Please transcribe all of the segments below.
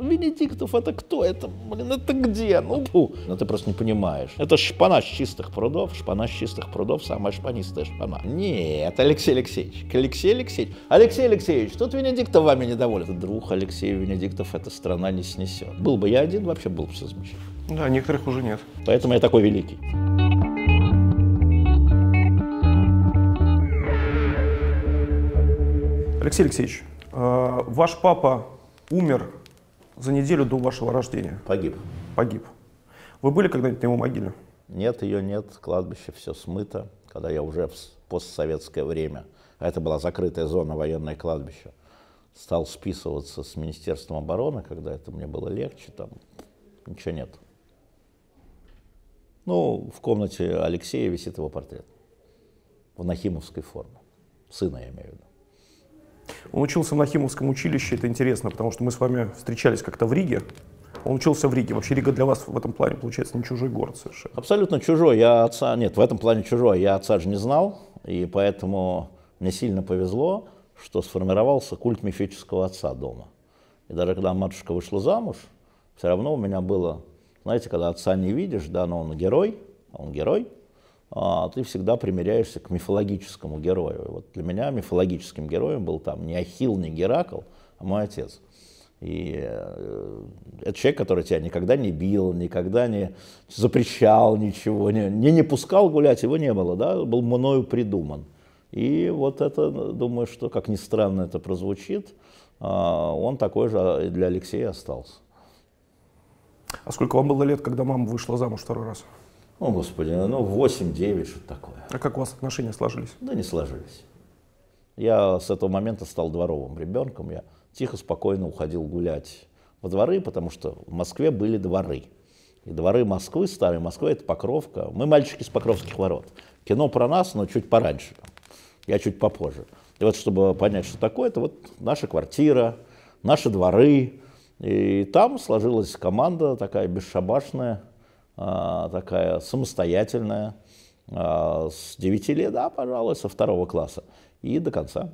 Венедиктов это кто? Это, блин, это где? Ну, фу. Но ты просто не понимаешь. Это шпана с чистых прудов. Шпана с чистых прудов, самая шпанистая шпана. Нет, Алексей Алексеевич. Алексей Алексеевич. Алексей Алексеевич, тут Венедиктов вами недоволен. Друг Алексей Венедиктов эта страна не снесет. Был бы я один, вообще был бы все замечательно. Да, некоторых уже нет. Поэтому я такой великий. Алексей Алексеевич, э, ваш папа умер за неделю до вашего рождения. Погиб. Погиб. Вы были когда-нибудь на его могиле? Нет, ее нет, кладбище все смыто, когда я уже в постсоветское время, а это была закрытая зона военное кладбище, стал списываться с Министерством обороны, когда это мне было легче, там ничего нет. Ну, в комнате Алексея висит его портрет в нахимовской форме. Сына я имею в виду. Он учился в Нахимовском училище, это интересно, потому что мы с вами встречались как-то в Риге. Он учился в Риге. Вообще Рига для вас в этом плане, получается, не чужой город совершенно. Абсолютно чужой. Я отца, нет, в этом плане чужой. Я отца же не знал, и поэтому мне сильно повезло, что сформировался культ мифического отца дома. И даже когда матушка вышла замуж, все равно у меня было, знаете, когда отца не видишь, да, но он герой, а он герой, ты всегда примеряешься к мифологическому герою. Вот для меня мифологическим героем был там не Ахилл, не Геракл, а мой отец. И э, это человек, который тебя никогда не бил, никогда не запрещал ничего, не, не, не пускал гулять, его не было, да, был мною придуман. И вот это, думаю, что, как ни странно это прозвучит, а, он такой же для Алексея остался. А сколько вам было лет, когда мама вышла замуж второй раз? О, Господи, ну 8-9, что такое. А как у вас отношения сложились? Да не сложились. Я с этого момента стал дворовым ребенком. Я тихо, спокойно уходил гулять во дворы, потому что в Москве были дворы. И дворы Москвы, старой Москвы, это Покровка. Мы мальчики с Покровских ворот. Кино про нас, но чуть пораньше. Я чуть попозже. И вот чтобы понять, что такое, это вот наша квартира, наши дворы. И там сложилась команда такая бесшабашная, такая самостоятельная, а, с 9 лет, да, пожалуй, со второго класса и до конца.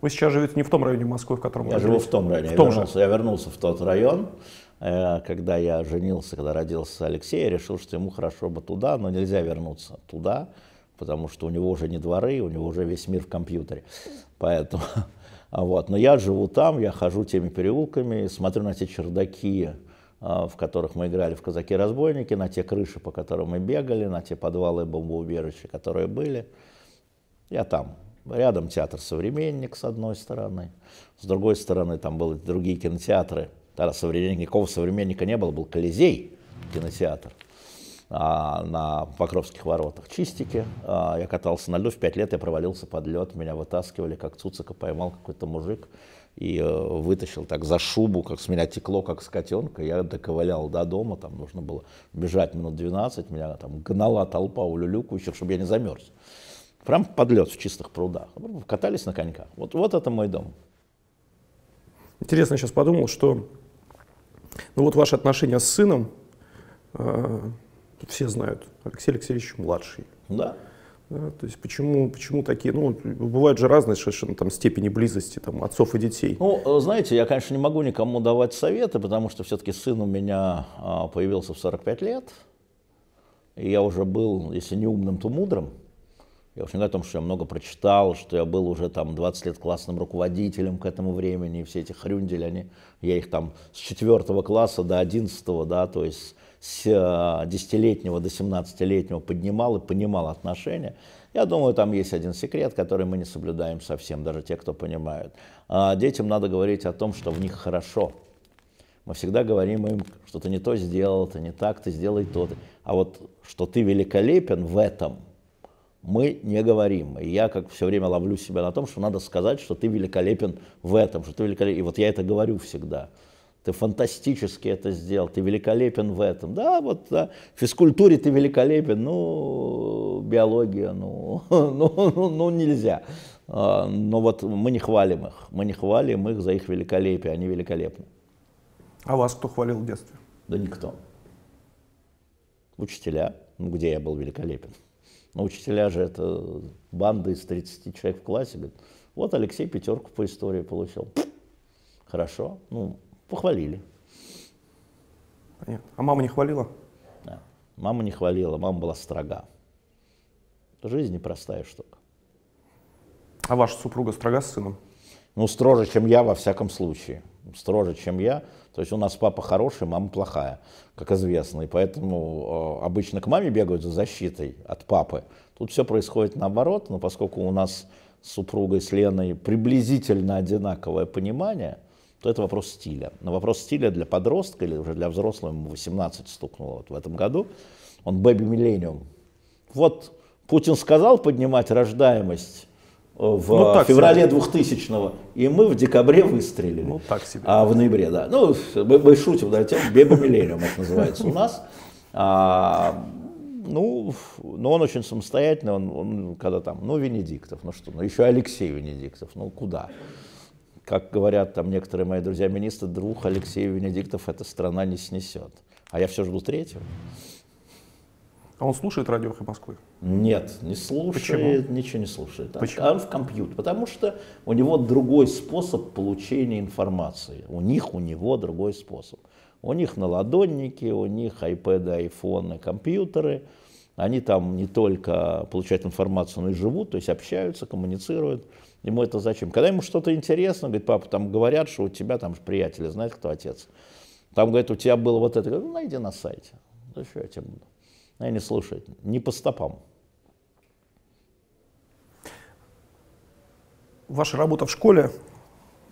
Вы сейчас живете не в том районе Москвы, в котором Я живу в том районе. В я, том вернулся, же. я вернулся в тот район, э, когда я женился, когда родился Алексей, я решил, что ему хорошо бы туда, но нельзя вернуться туда, потому что у него уже не дворы, у него уже весь мир в компьютере. Поэтому, вот. Но я живу там, я хожу теми переулками, смотрю на те чердаки, а, в которых мы играли в «Казаки-разбойники», на те крыши, по которым мы бегали, на те подвалы и бомбоубежища, которые были. Я там. Рядом театр «Современник» с одной стороны, с другой стороны там были другие кинотеатры. Тогда современник, никакого «Современника» не было, был «Колизей» кинотеатр а, на Покровских воротах. Чистики. А, я катался на льду, в пять лет я провалился под лед, меня вытаскивали, как Цуцика поймал какой-то мужик и э, вытащил так за шубу, как с меня текло, как с котенка. Я доковылял до дома, там нужно было бежать минут 12, меня там гнала толпа улюлюкающих, чтобы я не замерз. Прям под лед в чистых прудах. Катались на коньках. Вот, вот это мой дом. Интересно, сейчас подумал, что ну вот ваши отношения с сыном, э, все знают, Алексей Алексеевич младший. Да. Да, то есть почему, почему такие, ну, бывают же разные совершенно там степени близости там, отцов и детей. Ну, э, знаете, я, конечно, не могу никому давать советы, потому что все-таки сын у меня а, появился в 45 лет, и я уже был, если не умным, то мудрым. Я уж не говорю о том, что я много прочитал, что я был уже там 20 лет классным руководителем к этому времени, и все эти хрюндели, они, я их там с 4 класса до 11, да, то есть с 10-летнего до 17-летнего поднимал и понимал отношения. Я думаю, там есть один секрет, который мы не соблюдаем совсем, даже те, кто понимают. А детям надо говорить о том, что в них хорошо. Мы всегда говорим им, что ты не то сделал, ты не так, ты сделай то. А вот что ты великолепен в этом, мы не говорим. И я как все время ловлю себя на том, что надо сказать, что ты великолепен в этом, что ты великолепен. И вот я это говорю всегда ты фантастически это сделал, ты великолепен в этом. Да, вот да, в физкультуре ты великолепен, ну, биология, ну, ну, ну, ну нельзя. А, но вот мы не хвалим их, мы не хвалим их за их великолепие, они великолепны. А вас кто хвалил в детстве? Да никто. Учителя, ну, где я был великолепен. Но учителя же это банда из 30 человек в классе. Говорят, вот Алексей пятерку по истории получил. Хорошо. Ну, похвалили. Понятно. А мама не хвалила? Да. Мама не хвалила, мама была строга. Жизнь непростая штука. А ваша супруга строга с сыном? Ну, строже, чем я, во всяком случае. Строже, чем я. То есть у нас папа хороший, мама плохая, как известно. И поэтому э, обычно к маме бегают за защитой от папы. Тут все происходит наоборот, но поскольку у нас с супругой, с Леной приблизительно одинаковое понимание, то это вопрос стиля. Но вопрос стиля для подростка или уже для взрослого, ему 18 стукнуло вот в этом году, он бэби-миллениум. Вот Путин сказал поднимать рождаемость э, в ну, феврале 2000-го, и мы в декабре выстрелили. Ну, так себе. А в ноябре, да. Ну, мы, мы шутим, да, тем Беба Миллениум это называется у нас. А, ну, но он очень самостоятельный, он, он когда там, ну, Венедиктов, ну что, ну еще Алексей Венедиктов, ну куда? Как говорят там некоторые мои друзья-министры, двух Алексея Венедиктов эта страна не снесет. А я все жду третьего. А он слушает радио «Эхо Москвы»? Нет, не слушает, Почему? ничего не слушает. Почему? А он в компьютер, потому что у него другой способ получения информации. У них, у него другой способ. У них наладонники, у них iPad, айфоны, компьютеры. Они там не только получают информацию, но и живут, то есть общаются, коммуницируют. Ему это зачем? Когда ему что-то интересно, говорит, папа, там говорят, что у тебя там приятели, знаешь, кто отец? Там, говорит, у тебя было вот это. Ну, найди на сайте. Да что я тебе буду? Она не слушает, не по стопам. Ваша работа в школе,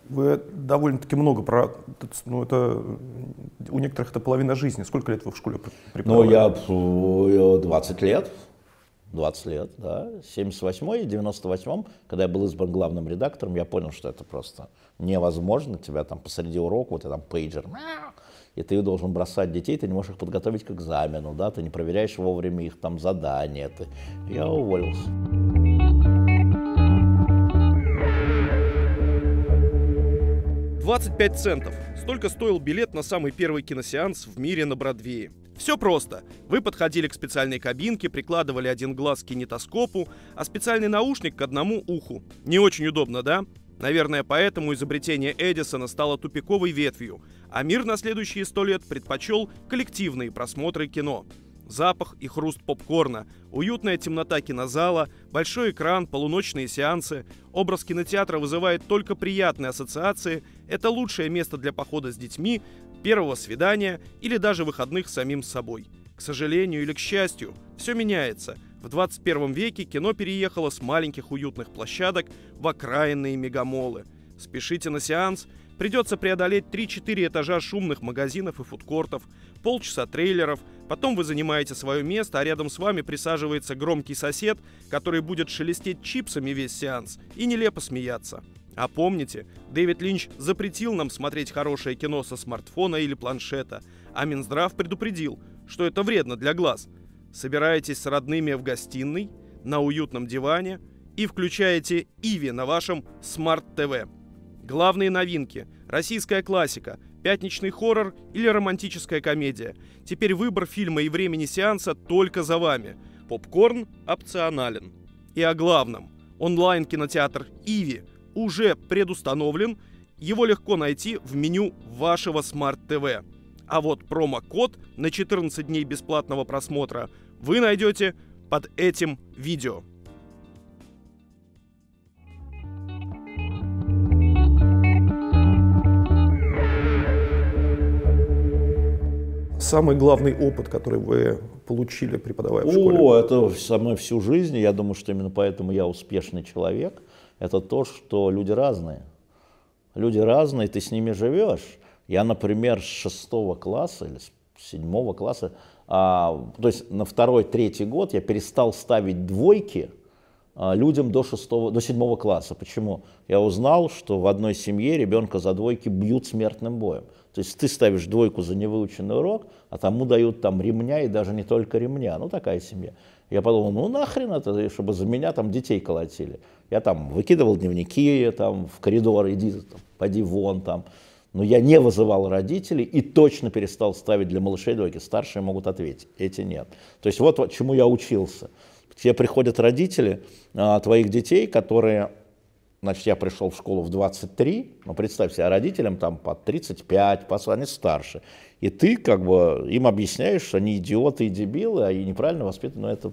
вы довольно-таки много про, ну это у некоторых это половина жизни. Сколько лет вы в школе преподавали? Ну я 20 лет, 20 лет, да. 78 и 98 когда я был избран главным редактором, я понял, что это просто невозможно. Тебя там посреди урока, вот я там пейджер, и ты должен бросать детей, ты не можешь их подготовить к экзамену, да, ты не проверяешь вовремя их там задания. Ты... Я уволился. «25 центов. Столько стоил билет на самый первый киносеанс в мире на Бродвее. Все просто. Вы подходили к специальной кабинке, прикладывали один глаз к кинетоскопу, а специальный наушник к одному уху. Не очень удобно, да? Наверное, поэтому изобретение Эдисона стало тупиковой ветвью, а мир на следующие сто лет предпочел коллективные просмотры кино. Запах и хруст попкорна, уютная темнота кинозала, большой экран, полуночные сеансы. Образ кинотеатра вызывает только приятные ассоциации. Это лучшее место для похода с детьми, первого свидания или даже выходных самим собой. К сожалению или к счастью, все меняется – в 21 веке кино переехало с маленьких уютных площадок в окраинные мегамолы. Спешите на сеанс, придется преодолеть 3-4 этажа шумных магазинов и фудкортов, полчаса трейлеров, потом вы занимаете свое место, а рядом с вами присаживается громкий сосед, который будет шелестеть чипсами весь сеанс и нелепо смеяться. А помните, Дэвид Линч запретил нам смотреть хорошее кино со смартфона или планшета, а Минздрав предупредил, что это вредно для глаз – собираетесь с родными в гостиной, на уютном диване и включаете Иви на вашем смарт-ТВ. Главные новинки, российская классика, пятничный хоррор или романтическая комедия. Теперь выбор фильма и времени сеанса только за вами. Попкорн опционален. И о главном. Онлайн-кинотеатр Иви уже предустановлен. Его легко найти в меню вашего смарт-ТВ. А вот промокод на 14 дней бесплатного просмотра вы найдете под этим видео. Самый главный опыт, который вы получили, преподавая в школе? О, это со мной всю жизнь. Я думаю, что именно поэтому я успешный человек. Это то, что люди разные. Люди разные, ты с ними живешь. Я, например, с шестого класса или с седьмого класса а, то есть на второй, третий год я перестал ставить двойки а, людям до, шестого, до седьмого класса. Почему? Я узнал, что в одной семье ребенка за двойки бьют смертным боем. То есть ты ставишь двойку за невыученный урок, а тому дают там ремня и даже не только ремня. Ну, такая семья. Я подумал, ну нахрен это, чтобы за меня там детей колотили. Я там выкидывал дневники там в коридор, иди, там, поди вон там но я не вызывал родителей и точно перестал ставить для малышей двойки. Старшие могут ответить, эти нет. То есть вот чему я учился. К тебе приходят родители а, твоих детей, которые Значит, я пришел в школу в 23, ну, представь себе, а родителям там по 35, по они старше. И ты как бы им объясняешь, что они идиоты и дебилы, а и неправильно воспитаны, но это...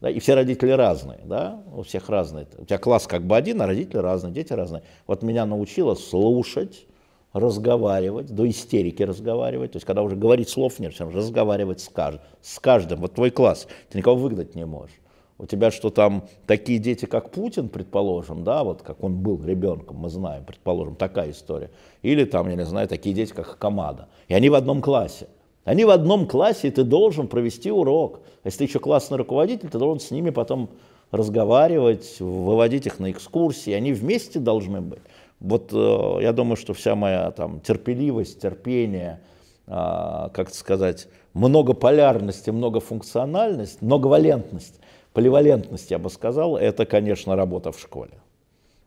Да, и все родители разные, да, у всех разные. У тебя класс как бы один, а родители разные, дети разные. Вот меня научило слушать, разговаривать, до истерики разговаривать. То есть, когда уже говорить слов нет, все разговаривать с каждым. С каждым. Вот твой класс, ты никого выгнать не можешь у тебя что там такие дети, как Путин, предположим, да, вот как он был ребенком, мы знаем, предположим, такая история. Или там, я не знаю, такие дети, как Камада. И они в одном классе. Они в одном классе, и ты должен провести урок. Если ты еще классный руководитель, ты должен с ними потом разговаривать, выводить их на экскурсии. Они вместе должны быть. Вот э, я думаю, что вся моя там терпеливость, терпение, э, как сказать, многополярность и многофункциональность, многовалентность, Поливалентность, я бы сказал, это, конечно, работа в школе.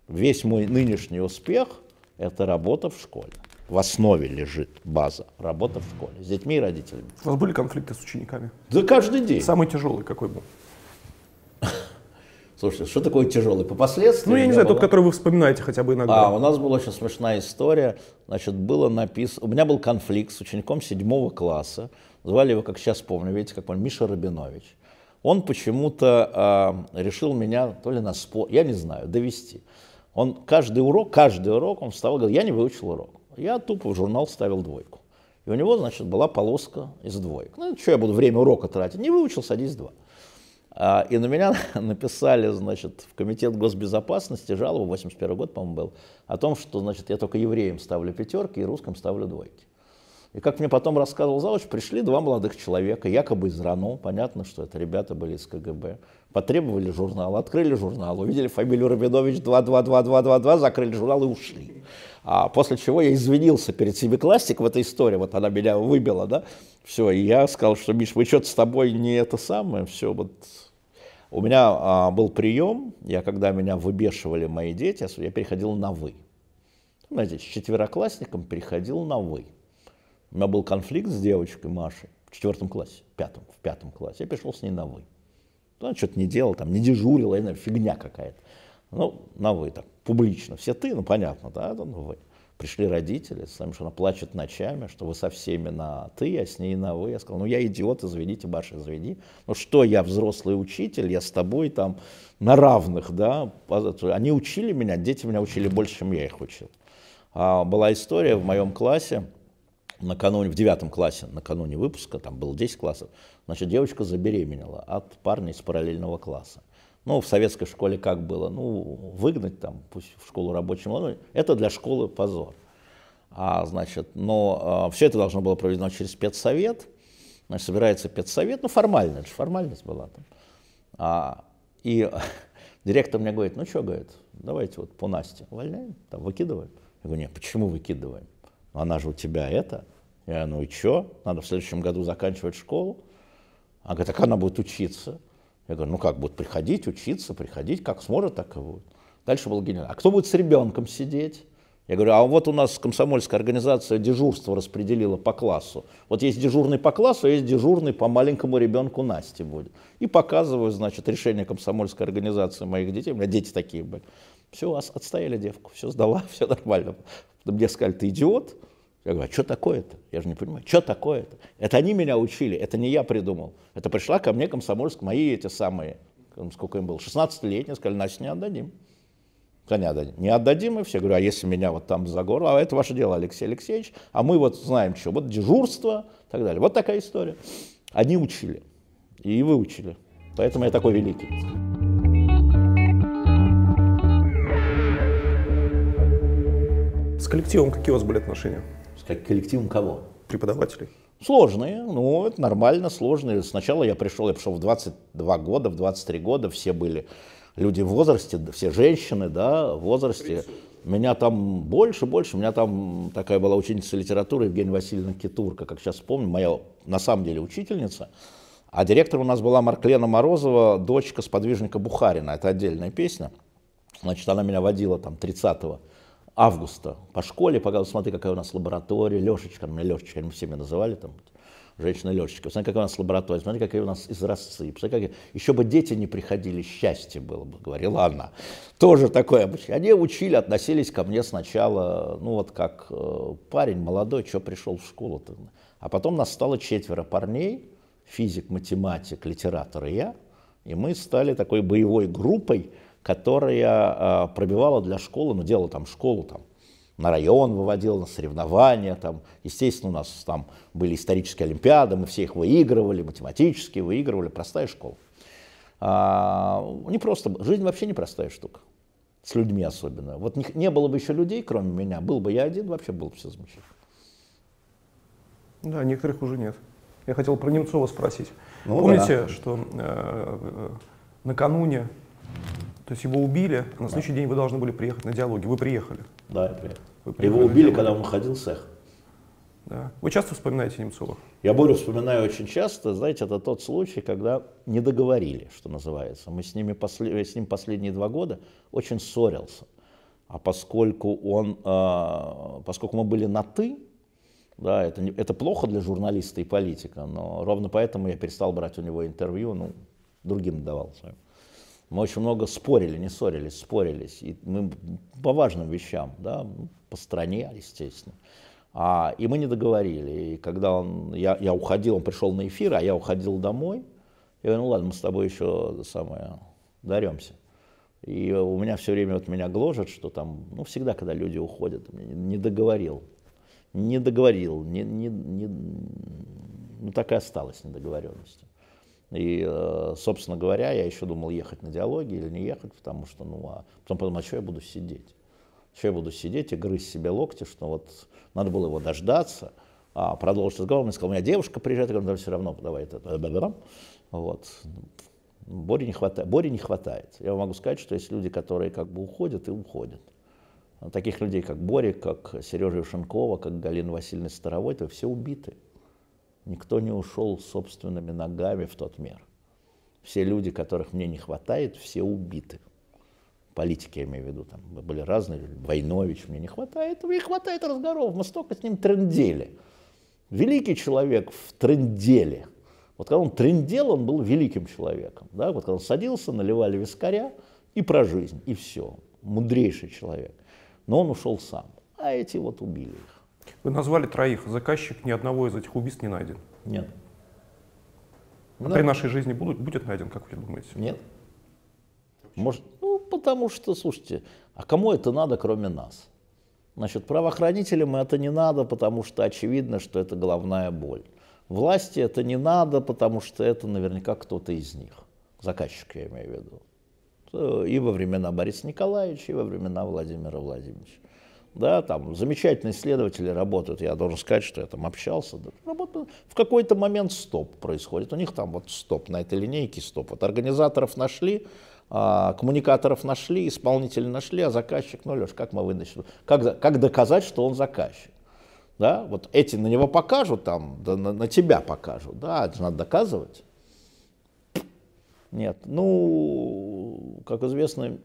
Весь мой нынешний успех – это работа в школе. В основе лежит база, работа в школе, с детьми и родителями. У вас были конфликты с учениками? Да каждый день. Самый тяжелый какой был? Слушайте, что такое тяжелый? По последствиям? Ну, я не знаю, было... тот, который вы вспоминаете хотя бы иногда. А, у нас была очень смешная история. Значит, было написано... У меня был конфликт с учеником седьмого класса. Звали его, как сейчас помню, видите, как помню, Миша Рабинович он почему-то э, решил меня то ли на спор, я не знаю, довести. Он каждый урок, каждый урок он вставал и говорил, я не выучил урок. Я тупо в журнал ставил двойку. И у него, значит, была полоска из двоек. Ну, что я буду время урока тратить? Не выучил, садись два. А, и на меня написали, значит, в Комитет госбезопасности жалобу, 81 год, по-моему, был, о том, что, значит, я только евреям ставлю пятерки и русским ставлю двойки. И как мне потом рассказывал Завуч, пришли два молодых человека, якобы из РАНО, понятно, что это ребята были из КГБ, потребовали журнал, открыли журнал, увидели фамилию Рабинович 222222, закрыли журнал и ушли. А после чего я извинился перед семиклассником в этой истории, вот она меня выбила, да, все, и я сказал, что, Миш, вы что-то с тобой не это самое, все, вот у меня а, был прием, я когда меня выбешивали мои дети, я переходил на «вы». Знаете, с четвероклассником переходил на «вы». У меня был конфликт с девочкой Машей в четвертом классе, в пятом, в пятом классе. Я пришел с ней на «вы». Она что-то не делала, там, не дежурила, я знаю, фигня какая-то. Ну, на «вы», так, публично. Все ты, ну, понятно, да, ну, «вы». Пришли родители, с нами, что она плачет ночами, что вы со всеми на «ты», а с ней на «вы». Я сказал, ну, я идиот, извините, Баша, извини. Ну, что я взрослый учитель, я с тобой там на равных, да. Они учили меня, дети меня учили больше, чем я их учил. А, была история в моем классе, накануне, в девятом классе, накануне выпуска, там было 10 классов, значит, девочка забеременела от парня из параллельного класса. Ну, в советской школе как было? Ну, выгнать там, пусть в школу рабочим, ну, это для школы позор. А, значит, но а, все это должно было проведено через спецсовет. Значит, собирается спецсовет, ну, формально, это же формальность была там. А, и директор мне говорит, ну, что, говорит, давайте вот по Насте увольняем, там, выкидываем. Я говорю, нет, почему выкидываем? Она же у тебя это. Я, ну и что? Надо в следующем году заканчивать школу. Она говорит, так она будет учиться. Я говорю, ну как, будет приходить, учиться, приходить, как сможет, так и будет. Дальше был генерал. А кто будет с ребенком сидеть? Я говорю, а вот у нас комсомольская организация дежурство распределила по классу. Вот есть дежурный по классу, а есть дежурный по маленькому ребенку Насте будет. И показываю, значит, решение комсомольской организации моих детей. У меня дети такие были. Все, отстояли девку, все сдала, все нормально. Мне сказали, ты идиот? Я говорю, а что такое-то? Я же не понимаю, что такое-то? Это они меня учили, это не я придумал. Это пришла ко мне комсомольск, мои эти самые, сколько им было, 16-летние, сказали, значит, не отдадим. Не отдадим. не отдадим, и все говорю, а если меня вот там за горло, а это ваше дело, Алексей Алексеевич, а мы вот знаем, что, вот дежурство и так далее. Вот такая история. Они учили, и выучили. Поэтому я такой великий. С коллективом какие у вас были отношения? С коллективом кого? Преподавателей. Сложные, ну, это нормально, сложные. Сначала я пришел, я пришел в 22 года, в 23 года, все были люди в возрасте, все женщины, да, в возрасте. Меня там больше, больше. У меня там такая была ученица литературы Евгения Васильевна Китурка, как сейчас помню, моя на самом деле учительница. А директор у нас была Марклена Морозова, дочка сподвижника Бухарина. Это отдельная песня. Значит, она меня водила там 30-го августа по школе, показывал, смотри, какая у нас лаборатория, Лешечка, меня Лешечка, мы все меня называли там. женщины-летчиков. Смотрите, какая у нас лаборатория, смотрите, какие у нас изразцы. Посмотрите, как... Еще бы дети не приходили, счастье было бы, говорила она. Тоже такое обычно. Они учили, относились ко мне сначала, ну вот как э, парень молодой, что пришел в школу-то. А потом нас стало четверо парней, физик, математик, литератор и я. И мы стали такой боевой группой, которая э, пробивала для школы, ну делала там школу там на район выводил, на соревнования. Там. Естественно, у нас там были исторические олимпиады, мы все их выигрывали, математические выигрывали, простая школа. А, не просто, жизнь вообще непростая штука, с людьми особенно. Вот не, не было бы еще людей, кроме меня, был бы я один, вообще было бы все замечательно. Да, некоторых уже нет. Я хотел про Немцова спросить. Ну, Помните, да. что э, э, накануне то есть его убили, а на следующий да. день вы должны были приехать на диалоги. Вы приехали. Да, я приехал. Вы его убили, когда он уходил с эхо. Да. Вы часто вспоминаете Немцова? Я Борю вспоминаю очень часто. Знаете, это тот случай, когда не договорили, что называется. Мы с, ними после, с ним последние два года очень ссорился. А поскольку он, э, поскольку мы были на «ты», да, это, не, это плохо для журналиста и политика, но ровно поэтому я перестал брать у него интервью, ну, другим давал своим. Мы очень много спорили, не ссорились, спорились. И мы по важным вещам, да, по стране, естественно. А, и мы не договорили. И когда он, я, я уходил, он пришел на эфир, а я уходил домой, я говорю, ну ладно, мы с тобой еще самое, даремся. И у меня все время вот меня гложет, что там, ну всегда, когда люди уходят, не, договорил, не договорил, не, не, не, ну так и осталась недоговоренность. И, э, собственно говоря, я еще думал, ехать на диалоги или не ехать, потому что, ну, а потом подумал, а что я буду сидеть? Что я буду сидеть и грызть себе локти, что вот надо было его дождаться, а продолжить разговор. Он сказал, у меня девушка приезжает, я говорю, да все равно давай это. Вот. Боре не, хватает, Боре не хватает. Я могу сказать, что есть люди, которые как бы уходят и уходят. Таких людей, как Боря, как Сережа Юшенкова, как Галина Васильевна Старовой, это все убиты. Никто не ушел собственными ногами в тот мир. Все люди, которых мне не хватает, все убиты. Политики, я имею в виду, там были разные, Войнович мне не хватает, мне хватает разговоров, мы столько с ним трендели. Великий человек в тренделе. Вот когда он трендел, он был великим человеком. Да? Вот когда он садился, наливали вискаря, и про жизнь, и все. Мудрейший человек. Но он ушел сам. А эти вот убили их. Вы назвали троих. Заказчик ни одного из этих убийств не найден. Нет. А при нашей жизни будут, будет найден, как вы думаете? Нет. Может, ну, потому что, слушайте, а кому это надо, кроме нас? Значит, правоохранителям это не надо, потому что очевидно, что это головная боль. Власти это не надо, потому что это наверняка кто-то из них. Заказчик, я имею в виду. И во времена Бориса Николаевича, и во времена Владимира Владимировича. Да, там замечательные исследователи работают, я должен сказать, что я там общался. Да, работаю. В какой-то момент стоп происходит. У них там вот стоп, на этой линейке стоп. Вот организаторов нашли, а, коммуникаторов нашли, исполнителей нашли, а заказчик, ну, Леш, как мы выносим? Как, как доказать, что он заказчик? Да, вот эти на него покажут, там, да, на, на тебя покажут, да, это надо доказывать. Нет, ну, как известно,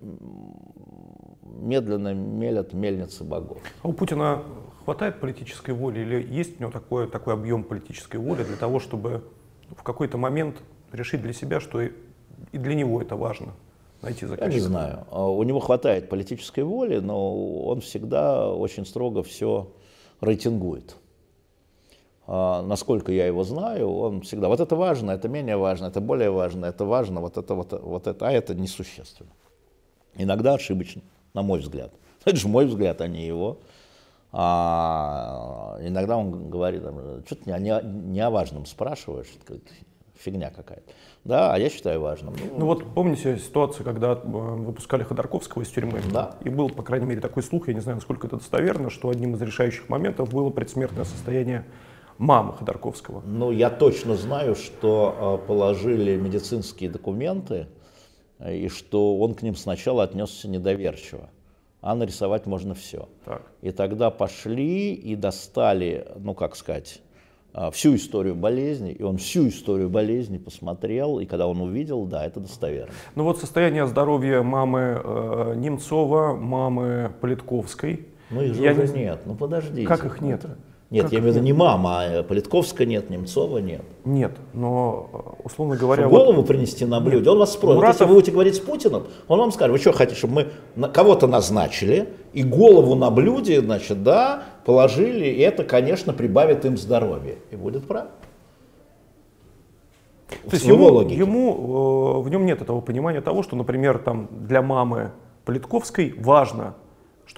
медленно мелят мельницы богов. А у Путина хватает политической воли или есть у него такой, такой объем политической воли для того, чтобы в какой-то момент решить для себя, что и, для него это важно? Найти заказчика. Я не знаю. А у него хватает политической воли, но он всегда очень строго все рейтингует. А, насколько я его знаю, он всегда, вот это важно, это менее важно, это более важно, это важно, вот это, вот, вот это, а это несущественно. Иногда ошибочно на мой взгляд. Это же мой взгляд, а не его. А, иногда он говорит, что ты не, не о важном спрашиваешь, фигня какая-то. Да, а я считаю важным. Ну, ну вот помните ситуацию, когда э, выпускали Ходорковского из тюрьмы? Да. И был, по крайней мере, такой слух, я не знаю, насколько это достоверно, что одним из решающих моментов было предсмертное состояние мамы Ходорковского. Ну, я точно знаю, что э, положили медицинские документы, и что он к ним сначала отнесся недоверчиво. А нарисовать можно все. Так. И тогда пошли и достали, ну как сказать, а, всю историю болезни, и он всю историю болезни посмотрел, и когда он увидел, да, это достоверно. Ну вот состояние здоровья мамы э, Немцова, мамы Политковской. Ну их же Я уже не... нет, ну подождите. Как их нет? Нет, Как я имею в виду нет? не мама, а Политковска нет, Немцова нет. Нет, но, э, условно говоря... Чтобы вот- голову принести на блюде. Он вас спросит, вот Муратов- если вы будете говорить с Путиным, он вам скажет, вы что хотите, чтобы мы кого-то назначили, и голову на блюде, значит, да, положили, и это, конечно, прибавит им здоровье. И будет прав. То есть ему, логики. ему, э, в нем нет этого понимания того, что, например, там для мамы Политковской важно,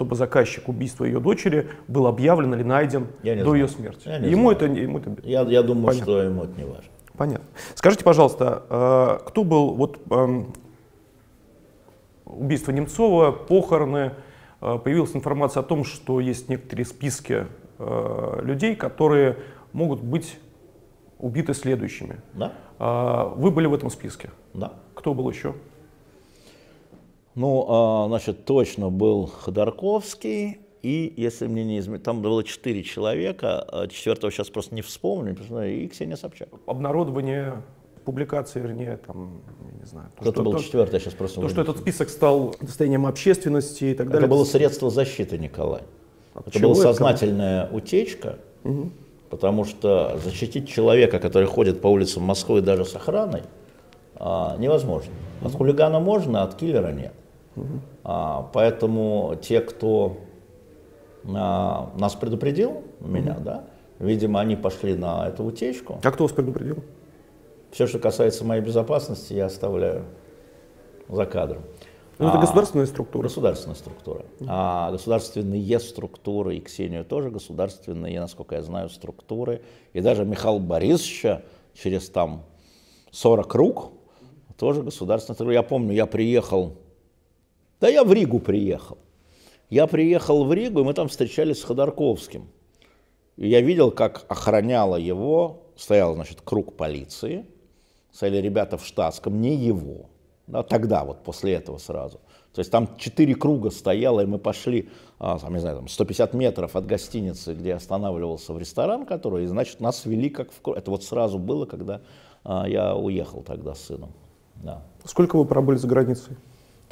чтобы заказчик убийства ее дочери был объявлен или найден до знаю. ее смерти. Ему, знаю. это, ему это Я, я думаю, Понятно. что ему это не важно. понятно. Скажите, пожалуйста, э, кто был вот эм, убийство Немцова, похороны, э, появилась информация о том, что есть некоторые списки э, людей, которые могут быть убиты следующими. Да? Вы были в этом списке. Да. Кто был еще? Ну, а, значит, точно был Ходорковский, и, если мне не изменяет, там было четыре человека, а четвертого сейчас просто не вспомню, и Ксения Собчак. Обнародование публикации, вернее, там, я не знаю. То, Это что, был то, четвертый, я сейчас просто... то, что этот список стал достоянием общественности и так Это далее. было средство защиты, Николай. От Это была это? сознательная утечка, потому что защитить человека, который ходит по улицам Москвы даже с охраной, а, невозможно. От хулигана можно, а от киллера нет. А, поэтому те, кто а, нас предупредил, меня, да, видимо, они пошли на эту утечку. А кто вас предупредил? Все, что касается моей безопасности, я оставляю за кадром. Ну, это А, государственная структура. Государственная структура. А государственные структуры, и Ксению тоже государственные, насколько я знаю, структуры. И даже Михаила Борисовича через там 40 рук тоже государственная структура. Я помню, я приехал, да я в Ригу приехал. Я приехал в Ригу, и мы там встречались с Ходорковским. И я видел, как охраняла его, стоял, значит, круг полиции, стояли ребята в штатском, не его. Да, тогда, вот после этого сразу. То есть там четыре круга стояло, и мы пошли, а, там, не знаю, там 150 метров от гостиницы, где останавливался в ресторан, который, и, значит, нас вели как в круг. Это вот сразу было, когда а, я уехал тогда с сыном. Да. Сколько вы пробыли за границей?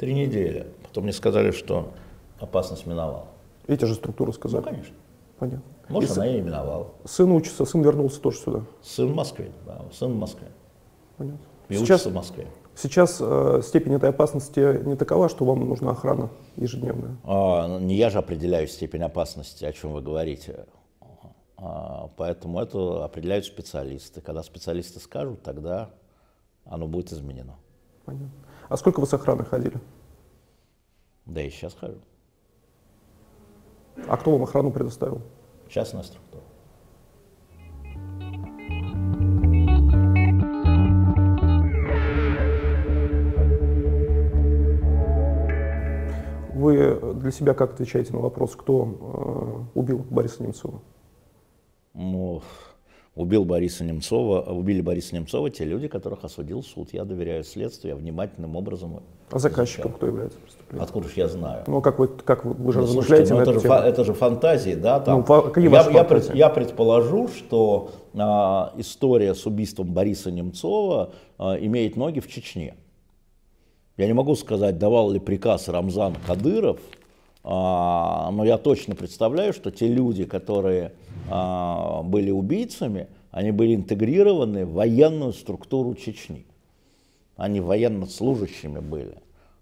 Три недели. Потом мне сказали, что опасность миновала. Эти же структуры сказали. Ну, конечно. Понятно. Может, И она и миновала. сын учится, сын вернулся тоже сюда. Сын в Москве, да, сын в Москве. Понятно. И Сейчас, учится в Москве. сейчас э, степень этой опасности не такова, что вам нужна охрана ежедневная. А, не я же определяю степень опасности, о чем вы говорите. А, поэтому это определяют специалисты. Когда специалисты скажут, тогда оно будет изменено. Понятно. А сколько вы с охраной ходили? Да и сейчас хожу. А кто вам охрану предоставил? Частная структура. Вы для себя как отвечаете на вопрос, кто э, убил Бориса Немцова? Ну, убил Бориса Немцова, убили Бориса Немцова те люди, которых осудил суд. Я доверяю следствию, я внимательным образом. А заказчиком кто является преступлением? Откуда же я знаю? Ну, как вы, как вы, вы же Ну, размышляете ну, это, же, тему. это же фантазии, да? Там. Ну, какие я, ваши я, пред- я предположу, что а, история с убийством Бориса Немцова а, имеет ноги в Чечне. Я не могу сказать, давал ли приказ Рамзан Кадыров, но я точно представляю, что те люди, которые а, были убийцами, они были интегрированы в военную структуру Чечни. Они военнослужащими были.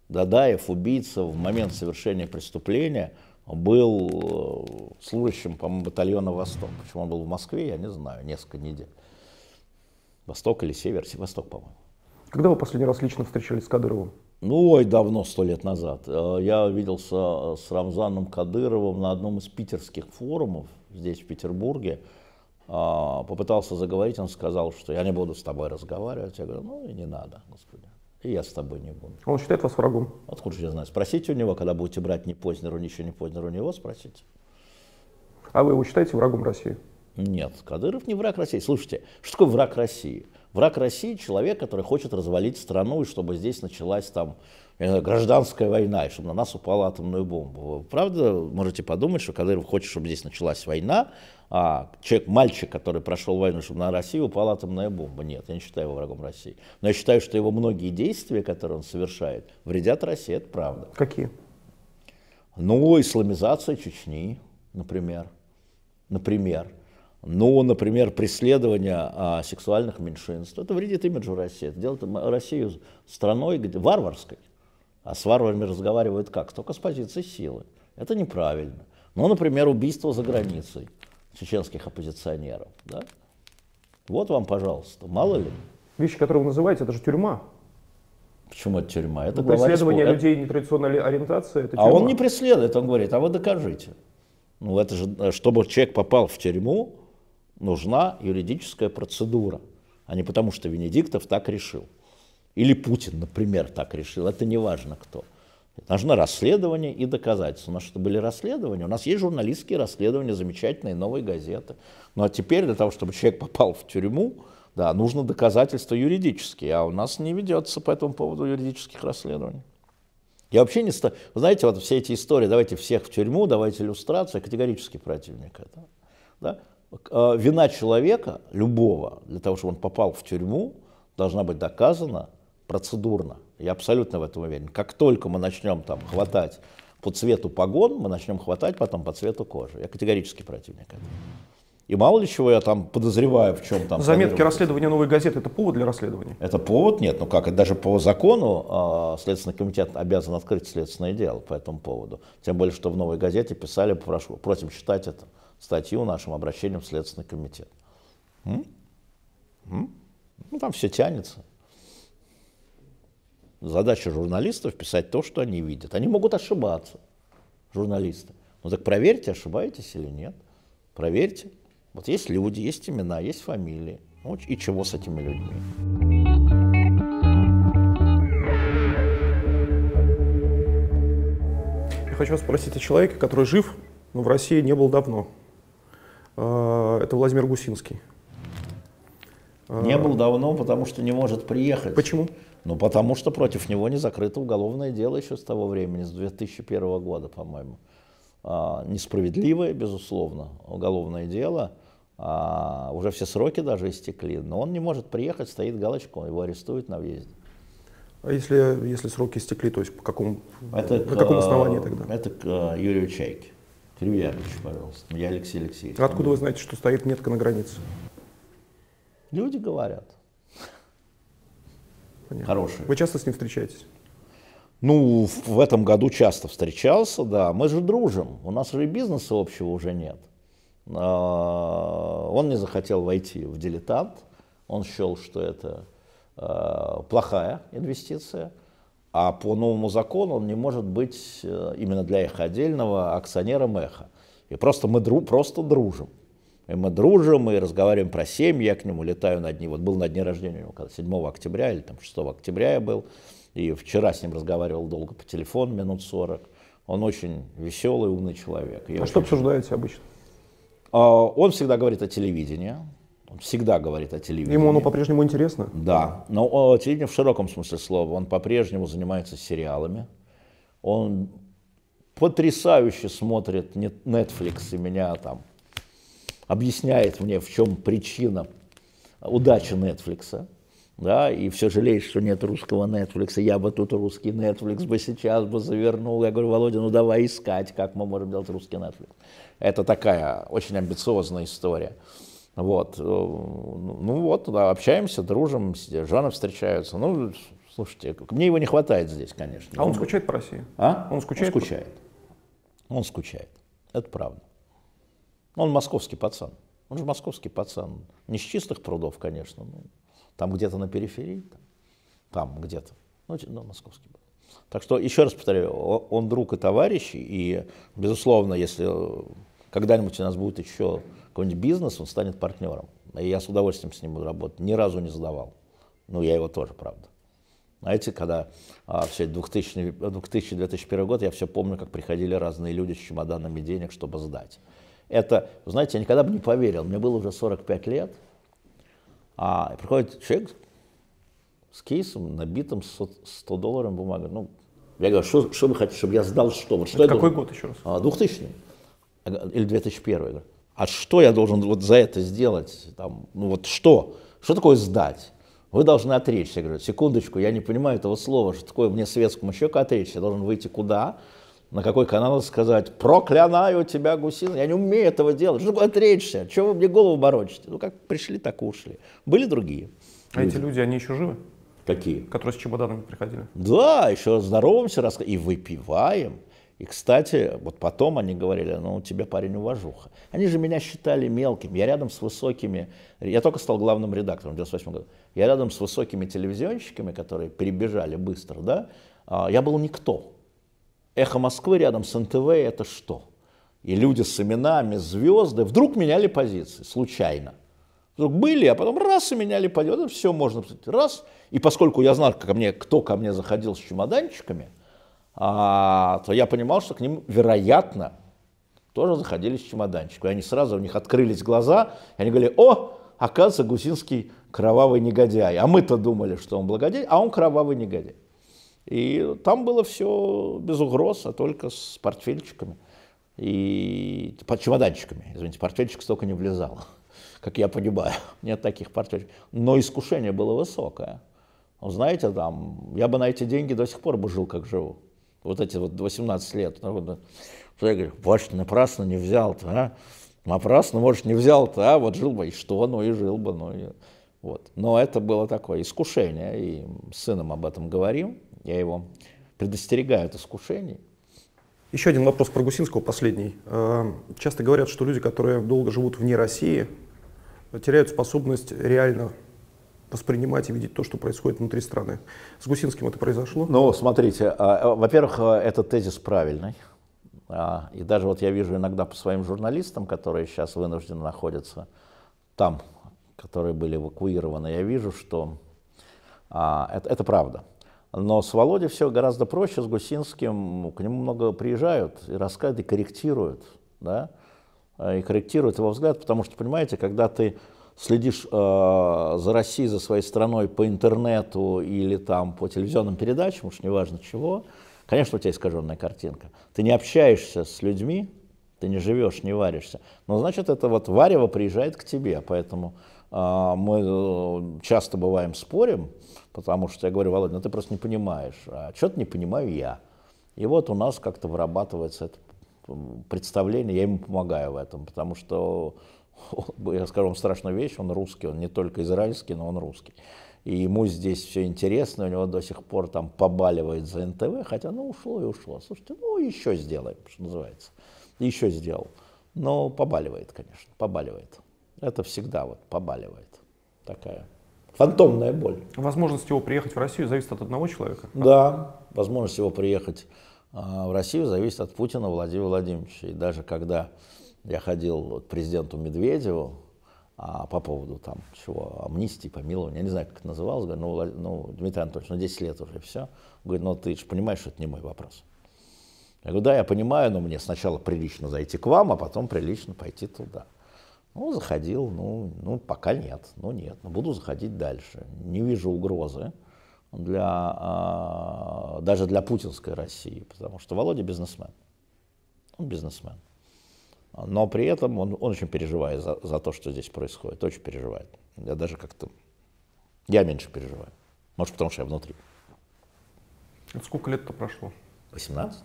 Дадаев, убийца, в момент совершения преступления был э, служащим, по-моему, батальона «Восток». Почему он был в Москве, я не знаю, несколько недель. Восток или Север? Восток, по-моему. Когда вы последний раз лично встречались с Кадыровым? Ну, ой, давно, сто лет назад. Э, Я виделся с Рамзаном Кадыровым на одном из питерских форумов здесь, в Петербурге. А, Попытался заговорить, он сказал, что я не буду с тобой разговаривать. Я говорю, ну и не надо, господи. И я с тобой не буду. Он считает вас врагом. Откуда же я знаю? Спросите у него, когда будете брать не Познеру, ничего не Познеру, у него спросите. А вы его считаете врагом России? Нет, Кадыров не враг России. Слушайте, что такое враг России? Враг России – человек, который хочет развалить страну, и чтобы здесь началась там гражданская война, и чтобы на нас упала атомная бомба. Вы правда можете подумать, что Кадыров хочет, чтобы здесь началась война, а человек, мальчик, который прошел войну, чтобы на Россию упала атомная бомба? Нет, я не считаю его врагом России. Но я считаю, что его многие действия, которые он совершает, вредят России, это правда. Какие? Ну, исламизация Чечни, например. Например. Ну, например, преследование а, сексуальных меньшинств. Это вредит имиджу России. Это делает Россию страной где, варварской. А с варварами разговаривают как? Только с позиции силы. Это неправильно. Ну, например, убийство за границей чеченских оппозиционеров. Да? Вот вам, пожалуйста, мало ли. Вещи, которые вы называете, это же тюрьма. Почему это тюрьма? Это преследование республики. людей нетрадиционной ориентации. Это тюрьма. А он не преследует, он говорит, а вы докажите. Ну это же, чтобы человек попал в тюрьму, нужна юридическая процедура, а не потому, что Венедиктов так решил. Или Путин, например, так решил. Это не важно кто. Нужно расследование и доказательства. У нас что были расследования? У нас есть журналистские расследования, замечательные новые газеты. Ну а теперь для того, чтобы человек попал в тюрьму, да, нужно доказательства юридические, а у нас не ведется по этому поводу юридических расследований. Я вообще не... Вы знаете, вот все эти истории, давайте всех в тюрьму, давайте иллюстрацию, категорически противник этого. Да? Э, вина человека, любого, для того, чтобы он попал в тюрьму, должна быть доказана процедурно. Я абсолютно в этом уверен. Как только мы начнем там хватать по цвету погон, мы начнем хватать потом по цвету кожи. Я категорически противник этого. И мало ли чего я там подозреваю, в чем там. Заметки расследования новой газеты – это повод для расследования? Это повод? Нет. Ну как, даже по закону э, Следственный комитет обязан открыть следственное дело по этому поводу. Тем более, что в новой газете писали, прошу, просим читать это, статью нашим обращением в Следственный комитет. М? М? Ну там все тянется. Задача журналистов писать то, что они видят. Они могут ошибаться, журналисты. Ну так проверьте, ошибаетесь или нет. Проверьте. Вот есть люди, есть имена, есть фамилии. Ну, и чего с этими людьми? Я хочу спросить о человеке, который жив, но в России не был давно. А, это Владимир Гусинский. Не был давно, потому что не может приехать. Почему? Ну, потому что против него не закрыто уголовное дело еще с того времени, с 2001 года, по-моему. А, несправедливое, безусловно, уголовное дело – а, уже все сроки даже истекли, но он не может приехать, стоит галочка, его арестуют на въезде. А если, если сроки истекли, то есть по какому, это на каком основании тогда? Это к э, Юрию Чайке. Кирилл пожалуйста. Я Алексей Алексеевич. Откуда вы знаете, что стоит метка на границе? Люди говорят. Понятно. Хорошие. Вы часто с ним встречаетесь? Ну, в этом году часто встречался, да. Мы же дружим. У нас же и бизнеса общего уже нет. А, он не захотел войти в дилетант, он счел, что это а, плохая инвестиция, а по новому закону он не может быть э, именно для их отдельного акционером эхо. И просто мы дру, просто дружим. И мы дружим, и разговариваем про семьи, я к нему летаю на дни, вот был на дне рождения у него, 7 октября или там 6 октября я был, и вчера с ним разговаривал долго по телефону, минут 40. Он очень веселый, умный человек. Я а что обсуждаете обычно? А, он всегда говорит о телевидении. Он всегда говорит о телевидении. Ему оно по-прежнему интересно? Да, но телевидение в широком смысле слова. Он по-прежнему занимается сериалами. Он потрясающе смотрит Netflix и меня там объясняет мне, в чем причина удачи Netflix. Да, и все жалеет, что нет русского Netflix. Я бы тут русский Netflix бы сейчас бы завернул. Я говорю, Володя, ну давай искать, как мы можем делать русский Netflix. Это такая очень амбициозная история. Вот. Э, ну вот, да, общаемся, дружим, жены встречаются. Ну, слушайте, мне его не хватает здесь, конечно. А он скучает по России? А? Он скучает? Он скучает. Он скучает. Это правда. Он московский пацан. Он же московский пацан. Не с чистых прудов, конечно. Но там где-то на периферии. Там, там где-то. Ну, ну московский. Так что, еще раз повторяю, он друг и товарищ, и, безусловно, если когда-нибудь у нас будет еще какой-нибудь бизнес, он станет партнером. И я с удовольствием с ним буду работать. Ни разу не задавал. Ну, я его тоже, правда. Знаете, когда а, все 2000-2001 год, я все помню, как приходили разные люди с чемоданами денег, чтобы сдать. Это, знаете, я никогда бы не поверил. Мне было уже 45 лет, а приходит человек с кейсом, набитым 100 долларов бумагой. Ну, я говорю, что, что вы хотите, чтобы я сдал что? Вот, что Это какой должен? год еще раз? 2000 или 2001. говорю, а что я должен вот за это сделать? Там, ну вот что? Что такое сдать? Вы должны отречься. Я говорю, секундочку, я не понимаю этого слова, что такое мне светскому человеку отречься. Я должен выйти куда? на какой канал сказать, проклинаю тебя, Гусин. Я не умею этого делать. Что отречься? Чего вы мне голову борочите? Ну, как пришли, так ушли. Были другие. А люди. эти люди, они еще живы? Какие? Которые с чемоданами приходили. Да, еще здороваемся, и выпиваем. И, кстати, вот потом они говорили, ну, у тебя парень уважуха. Они же меня считали мелким. Я рядом с высокими... Я только стал главным редактором в 98 году. Я рядом с высокими телевизионщиками, которые перебежали быстро, да, а, я был никто. Эхо Москвы рядом с НТВ – это что? И люди с именами, звезды вдруг меняли позиции, случайно. Вдруг были, а потом раз и меняли позиции. Это все можно, раз. И поскольку я знал, ко мне, кто ко мне заходил с чемоданчиками, а, то я понимал, что к ним, вероятно, тоже заходили с чемоданчиками. И они сразу, у них открылись глаза, и они говорили, о, оказывается, Гусинский кровавый негодяй. А мы-то думали, что он благодетель, а он кровавый негодяй. И там было все без угроз, а только с портфельчиками и под чемоданчиками. Извините, портфельчик столько не влезал, как я понимаю. Нет таких портфельчиков. Но искушение было высокое. Знаете, там, я бы на эти деньги до сих пор бы жил, как живу. Вот эти вот 18 лет. Ну, я говорю, бач, напрасно не взял-то, а? Напрасно, может, не взял-то, а? Вот жил бы, и что? Ну и жил бы, ну и... Вот. Но это было такое искушение, и с сыном об этом говорим. Я его предостерегаю от искушений. Еще один вопрос про Гусинского, последний. Э, часто говорят, что люди, которые долго живут вне России, теряют способность реально воспринимать и видеть то, что происходит внутри страны. С Гусинским это произошло? Ну, смотрите, а, во-первых, э, этот тезис правильный. А, и даже вот я вижу иногда по своим журналистам, которые сейчас вынуждены находиться там, которые были эвакуированы, я вижу, что а, это, это правда. Но с Володей все гораздо проще, с Гусинским, к нему много приезжают и рассказывают, и корректируют, да, и корректируют его взгляд, потому что, понимаете, когда ты следишь э, за Россией, за своей страной по интернету или там по телевизионным передачам, уж неважно чего, конечно, у тебя искаженная картинка. Ты не общаешься с людьми, ты не живешь, не варишься. Но значит, это вот варево приезжает к тебе, поэтому э, мы э, часто бываем спорим, Потому что я говорю, Володя, ну ты просто не понимаешь. А что-то не понимаю я. И вот у нас как-то вырабатывается это представление, я ему помогаю в этом, потому что, я скажу вам страшную вещь, он русский, он не только израильский, но он русский. И ему здесь все интересно, у него до сих пор там побаливает за НТВ, хотя ну ушло и ушло. Слушайте, ну еще сделаем, что называется. Еще сделал. Но побаливает, конечно, побаливает. Это всегда вот побаливает. Такая фантомная боль. Возможность его приехать в Россию зависит от одного человека? Да, возможность его приехать а, в Россию зависит от Путина Владимира Владимировича. И даже когда я ходил к президенту Медведеву а, по поводу там чего, амнистии, помилования, я не знаю, как это называлось, говорю, ну, ну Дмитрий Анатольевич, ну 10 лет уже, все. Говорит, ну ты же понимаешь, что это не мой вопрос. Я говорю, да, я понимаю, но мне сначала прилично зайти к вам, а потом прилично пойти туда. Ну, заходил, ну, ну, пока нет, ну нет, но буду заходить дальше. Не вижу угрозы для, а, даже для путинской России, потому что Володя бизнесмен. Он бизнесмен. Но при этом он, он очень переживает за, за то, что здесь происходит, очень переживает. Я даже как-то, я меньше переживаю. Может, потому что я внутри. Это сколько лет-то прошло? 18.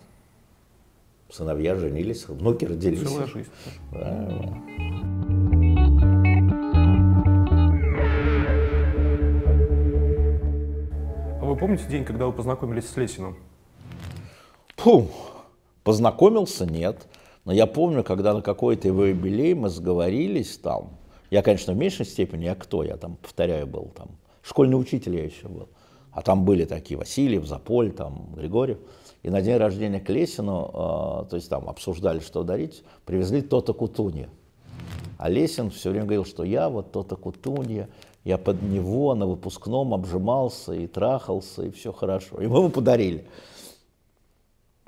Сыновья женились, внуки родились. Целая жизнь. Да. вы помните день, когда вы познакомились с Лесиным? Фу, познакомился, нет. Но я помню, когда на какой-то его юбилей мы сговорились там. Я, конечно, в меньшей степени, я кто? Я там, повторяю, был там. Школьный учитель я еще был. А там были такие Васильев, Заполь, там, Григорьев. И на день рождения к Лесину, э, то есть там обсуждали, что дарить, привезли то-то кутунья. А Лесин все время говорил, что я вот то-то кутунья, я под него на выпускном обжимался и трахался, и все хорошо. И мы ему подарили.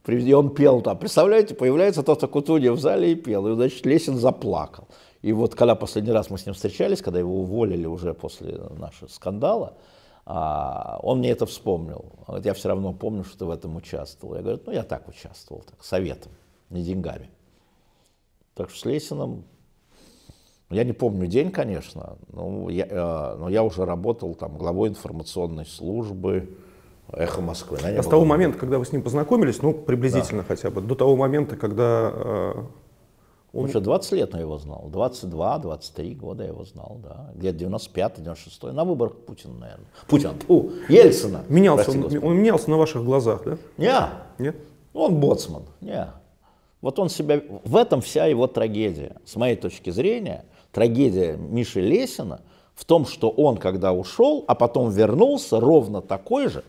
И он пел там. Представляете, появляется тот Кутунья в зале и пел. И, значит, Лесин заплакал. И вот когда последний раз мы с ним встречались, когда его уволили уже после нашего скандала, а, он мне это вспомнил. Он говорит, я все равно помню, что ты в этом участвовал. Я говорю, ну я так участвовал, так, советом, не деньгами. Так что с Лесиным я не помню день, конечно, но я, э, но я уже работал там главой информационной службы Эхо Москвы. А с того момента, когда вы с ним познакомились, ну, приблизительно да. хотя бы, до того момента, когда... Э, он... Еще 20 лет я его знал, 22-23 года я его знал, да, где-то 95-96, на выборах Путина, наверное. Путин, у Ельцина. Менялся он, он менялся на ваших глазах, да? Не. Нет? Он боцман, не. Вот он себя, в этом вся его трагедия. С моей точки зрения, трагедия Миши Лесина в том, что он, когда ушел, а потом вернулся, ровно такой же,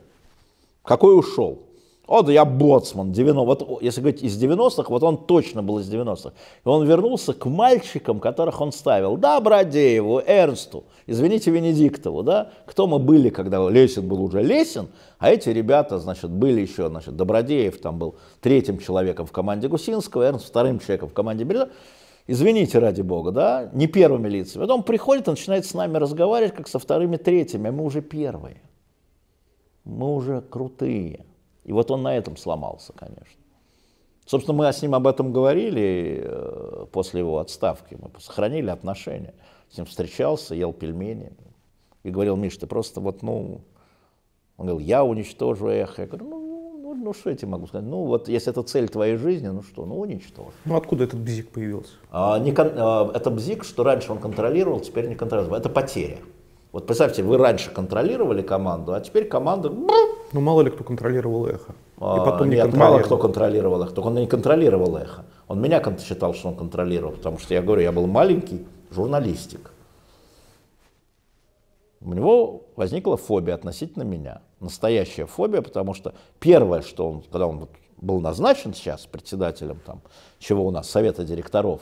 какой ушел. Вот я боцман, 90, вот, если говорить из 90-х, вот он точно был из 90-х. И он вернулся к мальчикам, которых он ставил. Да, Бродееву, Эрнсту, извините, Венедиктову, да. Кто мы были, когда Лесин был уже Лесин, а эти ребята, значит, были еще, значит, Добродеев там был третьим человеком в команде Гусинского, Эрнст вторым человеком в команде Береза. Извините, ради бога, да, не первыми лицами. Потом приходит и начинает с нами разговаривать, как со вторыми, третьими, а мы уже первые. Мы уже крутые. И вот он на этом сломался, конечно. Собственно, мы с ним об этом говорили э, после его отставки. Мы сохранили отношения. С ним встречался, ел пельмени. И говорил, Миш, ты просто вот, ну... Он говорил, я уничтожу эхо. Я говорю, ну, ну, ну что я тебе могу сказать? Ну, вот если это цель твоей жизни, ну что, ну уничтожь. Ну, откуда этот бзик появился? А, не, а, это бзик, что раньше он контролировал, теперь не контролирует. Это потеря. Вот представьте, вы раньше контролировали команду, а теперь команда ну, мало ли кто контролировал эхо. И а, потом не Нет, мало кто контролировал эхо, только он не контролировал эхо. Он меня считал, что он контролировал, потому что я говорю, я был маленький журналистик. У него возникла фобия относительно меня. Настоящая фобия, потому что первое, что он, когда он был назначен сейчас председателем там, чего у нас, Совета директоров,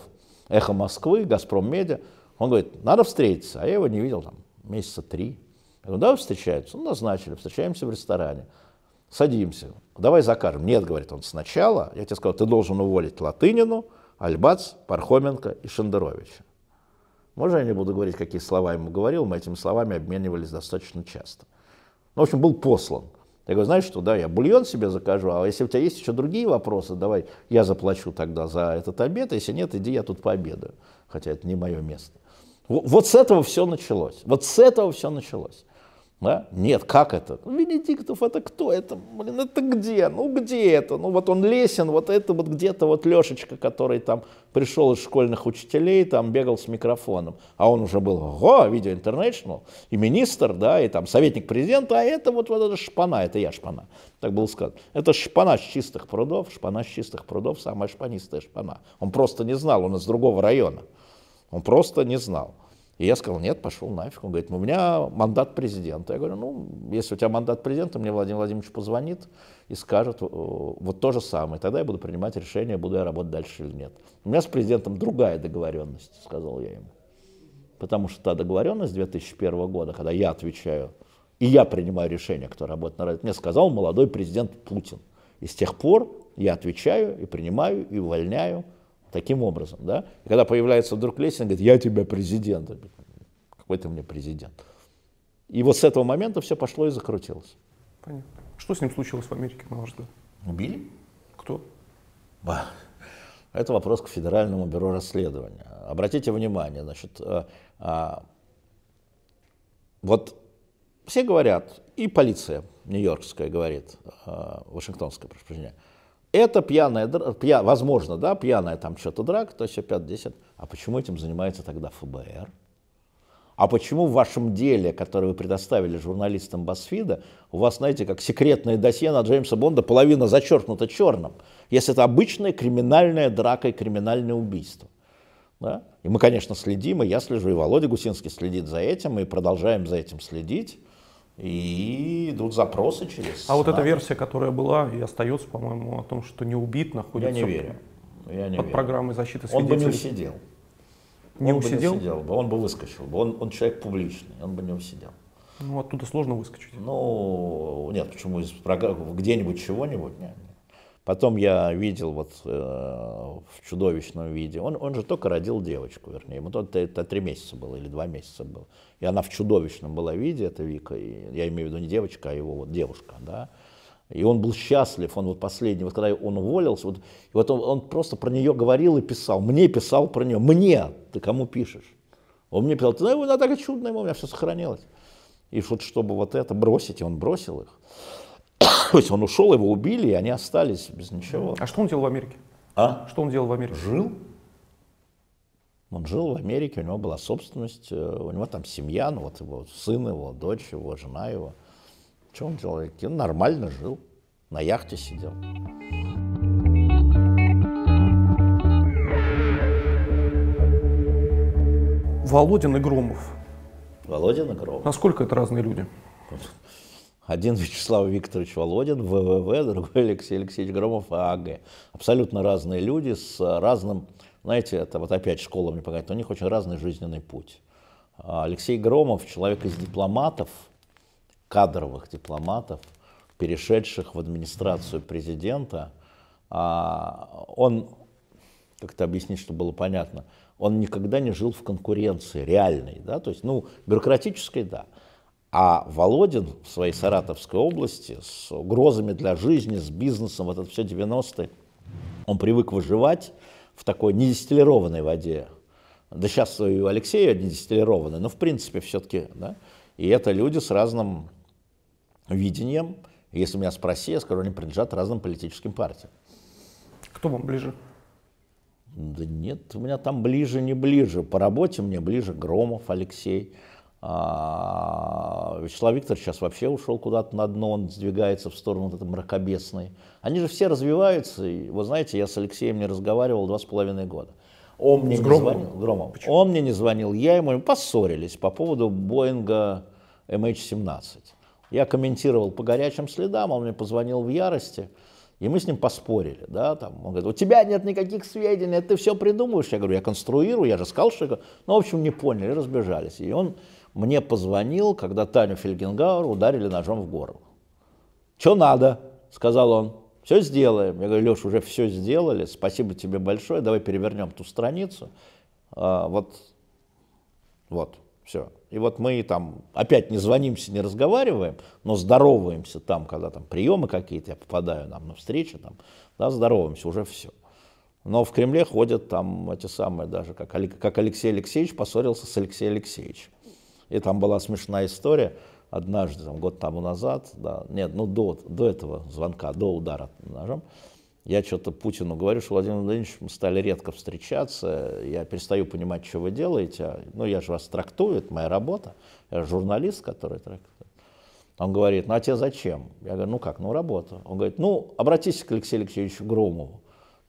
Эхо Москвы, Газпром Медиа, он говорит, надо встретиться, а я его не видел там месяца три. Я говорю, давай встречаются. Ну, назначили, встречаемся в ресторане. Садимся. Давай закажем. Нет, говорит он, сначала, я тебе сказал, ты должен уволить Латынину, Альбац, Пархоменко и Шендеровича. Можно я не буду говорить, какие слова ему говорил, мы этими словами обменивались достаточно часто. Ну, в общем, был послан. Я говорю, знаешь что, да, я бульон себе закажу, а если у тебя есть еще другие вопросы, давай я заплачу тогда за этот обед, а если нет, иди я тут пообедаю, хотя это не мое место. Вот с этого все началось, вот с этого все началось. Да? Нет, как это? Ну, Венедиктов это кто? Это, блин, это где? Ну где это? Ну вот он лесен, вот это вот где-то вот Лешечка, который там пришел из школьных учителей, там бегал с микрофоном. А он уже был, ого, Видео Интернешнл, и министр, да, и там советник президента, а это вот, вот это шпана, это я шпана. Так было сказано. Это шпана с чистых прудов, шпана с чистых прудов, самая шпанистая шпана. Он просто не знал, он из другого района. Он просто не знал. И я сказал, нет, пошел нафиг. Он говорит, у меня мандат президента. Я говорю, ну, если у тебя мандат президента, мне Владимир Владимирович позвонит и скажет вот то же самое. Тогда я буду принимать решение, буду я работать дальше или нет. У меня с президентом другая договоренность, сказал я ему. Потому что та договоренность 2001 года, когда я отвечаю, и я принимаю решение, кто работает на радио, мне сказал молодой президент Путин. И с тех пор я отвечаю и принимаю, и увольняю, Таким образом, да? И когда появляется вдруг Лесин, говорит, я тебя президент. Какой ты мне президент? И вот с этого момента все пошло и закрутилось. Понятно. Что с ним случилось в Америке, на ваш взгляд? Убили? Кто? Ба. Это вопрос к Федеральному бюро расследования. Обратите внимание, значит, а, а, вот все говорят, и полиция нью-йоркская говорит, а, вашингтонская, прошу прощения, это пьяная, пья, возможно, да, пьяная там что-то драка, то есть 5-10. А почему этим занимается тогда ФБР? А почему в вашем деле, которое вы предоставили журналистам Басфида, у вас, знаете, как секретное досье на Джеймса Бонда половина зачеркнута черным, если это обычная криминальная драка и криминальное убийство? Да? И мы, конечно, следим, и я слежу, и Володя Гусинский следит за этим, и продолжаем за этим следить. И идут запросы через... А вот эта версия, которая была и остается, по-моему, о том, что не убит, находится... Я не верю. Я не под верю. программой защиты свидетелей. Он бы не усидел. Не он усидел? Бы не усидел бы, он бы выскочил бы. Он, он человек публичный, он бы не усидел. Ну, оттуда сложно выскочить. Ну, нет, почему из программы, где-нибудь чего-нибудь, нет. Потом я видел вот э, в чудовищном виде, он, он же только родил девочку, вернее, ему это, это три месяца было или два месяца было. И она в чудовищном была виде, это Вика, и, я имею в виду не девочка, а его вот девушка, да. И он был счастлив, он вот последний, вот когда он уволился, вот, вот он, он просто про нее говорил и писал, мне писал про нее, мне, ты кому пишешь? Он мне писал, ты знаешь, она такая чудная, у меня все сохранилось. И вот чтобы вот это бросить, и он бросил их. То есть он ушел, его убили, и они остались без ничего. А что он делал в Америке? А? Что он делал в Америке? Жил. Он жил в Америке, у него была собственность, э, у него там семья, ну вот его сын его, дочь его, жена его. Что он делал? Он нормально жил, на яхте сидел. Володин и Громов. Володин и Громов. Насколько это разные люди? Один Вячеслав Викторович Володин, ВВВ, другой Алексей Алексеевич Громов, ААГ. Абсолютно разные люди с разным, знаете, это вот опять школа мне показывает, у них очень разный жизненный путь. А Алексей Громов, человек из дипломатов, кадровых дипломатов, перешедших в администрацию президента, а он, как это объяснить, чтобы было понятно, он никогда не жил в конкуренции реальной, да, то есть, ну, бюрократической, да. А Володин в своей Саратовской области с угрозами для жизни, с бизнесом, вот это все 90-е, он привык выживать в такой недистиллированной воде. Да сейчас и у Алексея недистиллированной, но в принципе все-таки, да. И это люди с разным видением. Если меня спроси, я скажу, они принадлежат разным политическим партиям. Кто вам ближе? Да нет, у меня там ближе, не ближе. По работе мне ближе Громов Алексей. А, Вячеслав Викторович сейчас вообще ушел куда-то на дно, он сдвигается в сторону вот этой мракобесной. Они же все развиваются. И, вы знаете, я с Алексеем не разговаривал два с половиной года. Он мне С не Громовым? звонил. Громов. Он мне не звонил, я ему поссорились по поводу Боинга MH17. Я комментировал по горячим следам, он мне позвонил в ярости, и мы с ним поспорили. Да, там, он говорит, у тебя нет никаких сведений, ты все придумываешь. Я говорю, я конструирую, я же сказал, что... я-». Ну, в общем, не поняли, разбежались. И он мне позвонил, когда Таню Фельгенгауэр ударили ножом в горло. Что надо? Сказал он. Все сделаем. Я говорю, Леш, уже все сделали. Спасибо тебе большое. Давай перевернем ту страницу. А, вот, вот, все. И вот мы там опять не звонимся, не разговариваем, но здороваемся там, когда там приемы какие-то, я попадаю нам на встречи, там, да, здороваемся, уже все. Но в Кремле ходят там эти самые даже, как, как Алексей Алексеевич поссорился с Алексеем Алексеевичем. И там была смешная история однажды, там, год тому назад, да, нет, ну до, до этого звонка, до удара ножом, я что-то Путину говорю, что Владимир Владимирович, мы стали редко встречаться, я перестаю понимать, что вы делаете, ну я же вас трактую, это моя работа, я журналист, который трактует. Он говорит, ну а тебе зачем? Я говорю, ну как, ну работа. Он говорит, ну обратись к Алексею Алексеевичу Громову.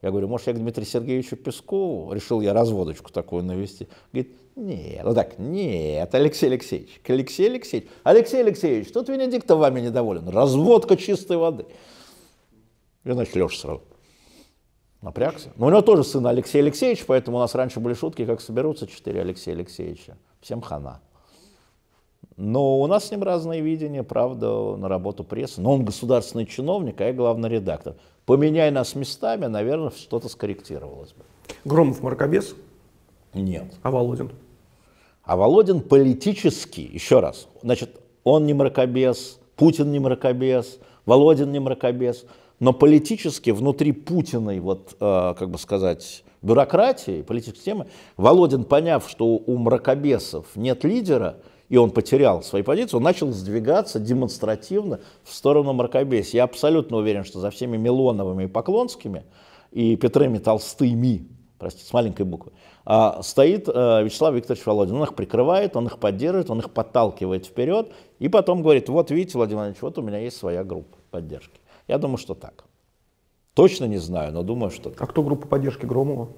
Я говорю, может, я к Дмитрию Сергеевичу Пескову? Решил я разводочку такую навести. Говорит, нет, ну так, нет, Алексей Алексеевич, к Алексею Алексеевичу. Алексей Алексеевич, тут Венедиктов вами недоволен. Разводка чистой воды. И, значит, Леша сразу напрягся. Но у него тоже сын Алексей Алексеевич, поэтому у нас раньше были шутки, как соберутся четыре Алексея Алексеевича. Всем хана. Но у нас с ним разные видения, правда, на работу прессы. Но он государственный чиновник, а я главный редактор. Поменяй нас местами, наверное, что-то скорректировалось бы. Громов мракобес, Нет. а Володин? А Володин политически, еще раз, значит, он не мракобес, Путин не мракобес, Володин не мракобес, но политически внутри Путиной, вот, э, как бы сказать, бюрократии, политической системы, Володин, поняв, что у мракобесов нет лидера, и он потерял свои позиции, он начал сдвигаться демонстративно в сторону мракобесия. Я абсолютно уверен, что за всеми Милоновыми и Поклонскими и Петрами Толстыми, простите, с маленькой буквы, а, стоит э, Вячеслав Викторович Володин. Он их прикрывает, он их поддерживает, он их подталкивает вперед, и потом говорит, вот видите, Владимир Владимирович, вот у меня есть своя группа поддержки. Я думаю, что так. Точно не знаю, но думаю, что так. А кто группа поддержки Громова?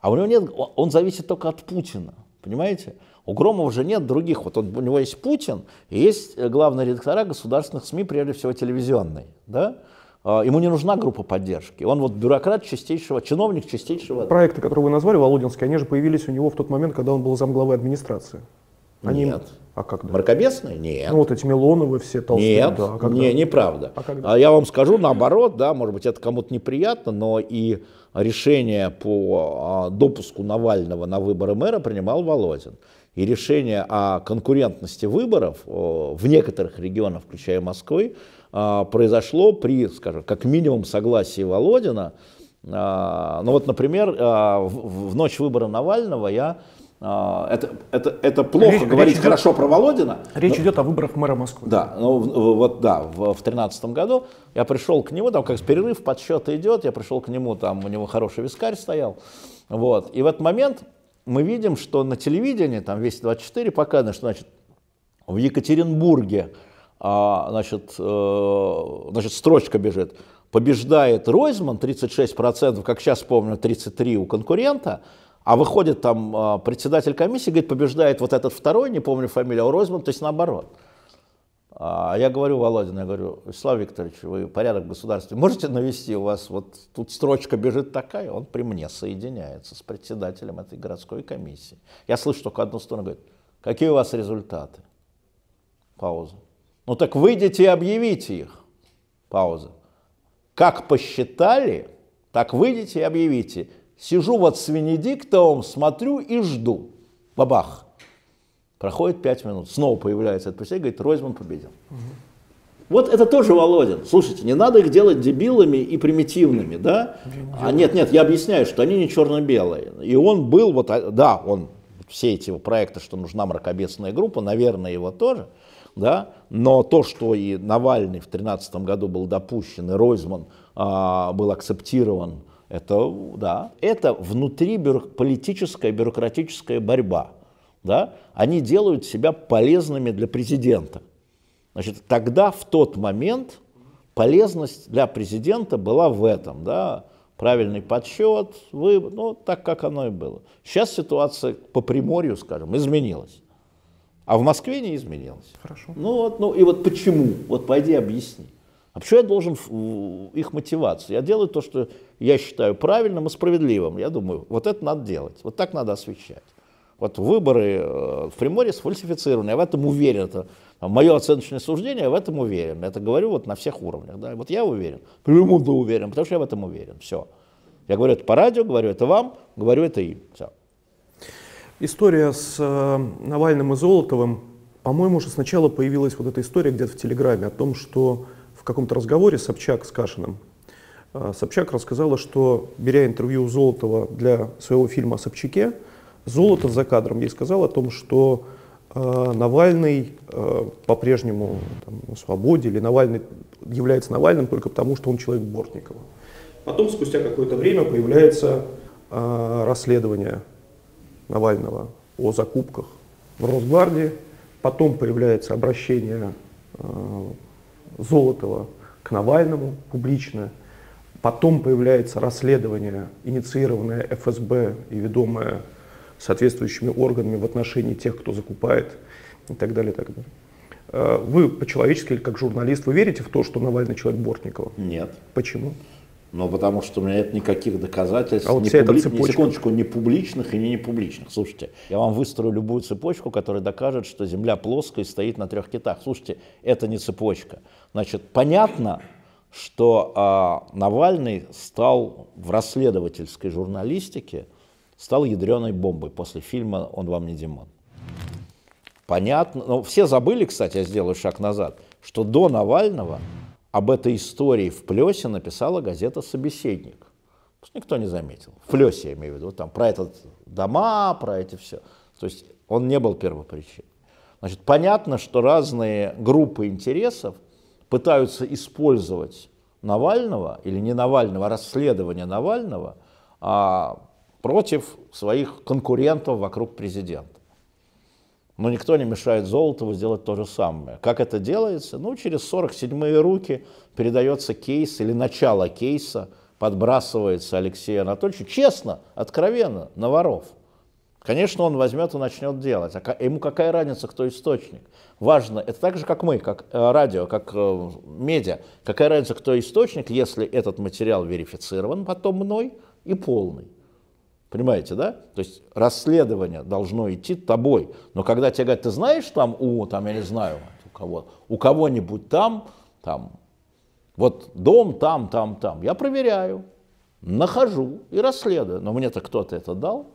А у него нет, он- он зависит только от Путина, понимаете? У Громова же нет других. Вот он- у него есть Путин, и есть э, главные редактора государственных СМИ, прежде всего телевизионной, да? А, Ему не нужна группа поддержки. Он вот бюрократ чистейшего, чиновник чистейшего. Проекты, которые вы назвали, Володинские, они же появились у него в тот момент, когда он был замглавы администрации. Они... Нет. А когда? Мракобесный? Нет. Ну вот эти Милоновы все толстые. Нет, да, а когда? не, неправда. А когда? А я вам скажу наоборот, да, может быть, это кому-то неприятно, но и решение по а, допуску Навального на выборы мэра принимал Володин. И решение о конкурентности выборов в некоторых регионах, включая Москвы, а, произошло при, скажем, как минимум согласии Володина. А, Ну вот, например, в ночь выбора Навального я это, это, это плохо Речь- говорить речь идет- хорошо про Володина. Речь но- идет о выборах мэра Москвы. Да, ну в- вот да, в тринадцатом году я пришел к нему, там как перерыв, подсчет идет, я пришел к нему, там у него хороший вискарь стоял, вот, и в этот момент мы видим, что на телевидении, там весь 24 показано, что, значит, в Екатеринбурге, а, значит, э, значит, строчка бежит, побеждает Ройзман 36%, как сейчас помню, 33% у конкурента, а выходит там а, председатель комиссии, говорит, побеждает вот этот второй, не помню фамилию, а Ройзман, то есть наоборот. А я говорю, Володин, я говорю, Вячеслав Викторович, вы порядок в государстве можете навести? У вас вот тут строчка бежит такая, он при мне соединяется с председателем этой городской комиссии. Я слышу только одну сторону, говорит, какие у вас результаты? Пауза. Ну так выйдите и объявите их. Пауза. Как посчитали, так выйдите и объявите. Сижу вот с Венедиктовым, смотрю и жду. Бабах. Проходит пять минут, снова появляется этот председатель, говорит, Ройзман победил. Вот это тоже Володин. Слушайте, не надо их делать дебилами и примитивными, да? А нет, нет, я объясняю, что они не черно-белые. И он был, вот, а, да, он, все эти его проекты, что нужна мракобесная группа, наверное, его тоже, да, но то, что и Навальный в 2013 году был допущен, и Ройзман а, был акцептирован, это, да, это внутри бюро- политическая, бюрократическая борьба, да, они делают себя полезными для президента. Значит, тогда, в тот момент, полезность для президента была в этом, да, правильный подсчет, выбор, ну, так, как оно и было. Сейчас ситуация по Приморью, скажем, изменилась, а в Москве не изменилась. Хорошо. Ну, вот, ну, и вот почему? Вот пойди объясни. А почему я должен их мотивацию? Я делаю то, что я считаю правильным и справедливым. Я думаю, вот это надо делать, вот так надо освещать. Вот выборы э, в Приморье сфальсифицированы, я в этом уверен. Это мое оценочное суждение, я в этом уверен. Я это говорю вот на всех уровнях. Да? Вот я уверен, почему ты уверен, потому что я в этом уверен. Все. Я говорю это по радио, говорю это вам, говорю это им. Все. История с э, Навальным и Золотовым, по-моему, уже сначала появилась вот эта история где-то в Телеграме о том, что каком-то разговоре Собчак с Кашиным, э, Собчак рассказала, что, беря интервью у Золотова для своего фильма о Собчаке, Золотов за кадром ей сказал о том, что э, Навальный э, по-прежнему на свободе, или Навальный является Навальным только потому, что он человек Бортникова. Потом, спустя какое-то время, появляется э, расследование Навального о закупках в Росгвардии. Потом появляется обращение э, Золотова к Навальному публично. Потом появляется расследование, инициированное ФСБ и ведомое соответствующими органами в отношении тех, кто закупает и так далее. И так далее. Э, Вы по-человечески или как журналист, вы верите в то, что Навальный человек Бортникова? Нет. Почему? Ну, потому что у меня нет никаких доказательств, А вот эта публи- ни секундочку, ни публичных и не непубличных. Слушайте, я вам выстрою любую цепочку, которая докажет, что Земля плоская и стоит на трех китах. Слушайте, это не цепочка. Значит, понятно, что а, Навальный стал в расследовательской журналистике, стал ядреной бомбой после фильма «Он вам не Димон». Понятно, но все забыли, кстати, я сделаю шаг назад, что до Навального об этой истории в Плесе написала газета «Собеседник». Никто не заметил. В Плесе, я имею в виду, там про этот дома, про эти все. То есть он не был первопричиной. Значит, понятно, что разные группы интересов пытаются использовать Навального, или не Навального, а расследование Навального а, против своих конкурентов вокруг президента. Но никто не мешает Золотову сделать то же самое. Как это делается? Ну, через 47-е руки передается кейс или начало кейса, подбрасывается Алексею Анатольевичу, честно, откровенно, на воров. Конечно, он возьмет и начнет делать. А ему какая разница, кто источник? Важно, это так же, как мы, как э, радио, как э, медиа. Какая разница, кто источник, если этот материал верифицирован потом мной и полный. Понимаете, да? То есть расследование должно идти тобой. Но когда тебе говорят, ты знаешь там у, там, я не знаю, у кого, у кого-нибудь там, там, вот дом там, там, там, я проверяю, нахожу и расследую. Но мне-то кто-то это дал,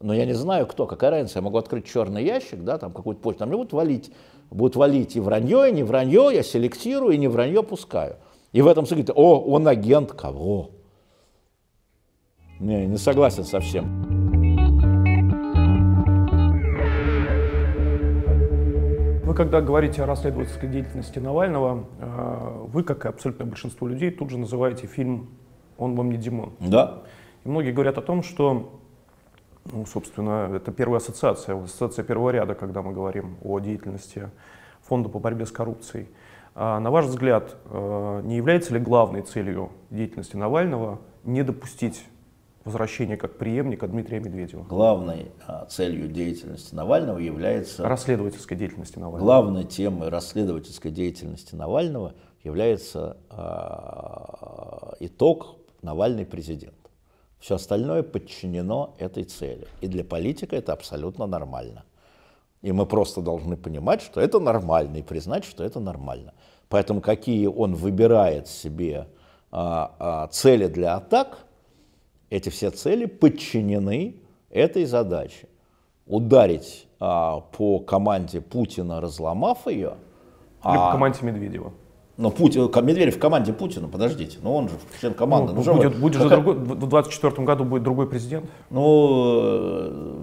но я не знаю кто, какая разница, я могу открыть черный ящик, да, там какую-то почту, там мне будут валить, будут валить и вранье, и не вранье, я селектирую, и не вранье пускаю. И в этом смысле, о, он агент кого? Не, не согласен совсем. Вы когда говорите о расследовательской деятельности Навального, э, вы, как и абсолютное большинство людей, тут же называете фильм «Он вам не Димон». Да. И многие говорят о том, что ну, собственно, это первая ассоциация, ассоциация первого ряда, когда мы говорим о деятельности Фонда по борьбе с коррупцией. А на ваш взгляд, э, не является ли главной целью деятельности Навального не допустить возвращения как преемника Дмитрия Медведева? Главной а, целью деятельности Навального является... Расследовательской деятельности Навального. Главной темой расследовательской деятельности Навального является а, итог Навальный президент. Все остальное подчинено этой цели. И для политика это абсолютно нормально. И мы просто должны понимать, что это нормально, и признать, что это нормально. Поэтому какие он выбирает себе а, а, цели для атак, эти все цели подчинены этой задаче. Ударить а, по команде Путина, разломав ее. Или по команде Медведева. Но Путин, Медведев в команде Путина, подождите, но он же член команды. Ну, ну, будет, будет же другой, в 2024 году будет другой президент? Ну, э,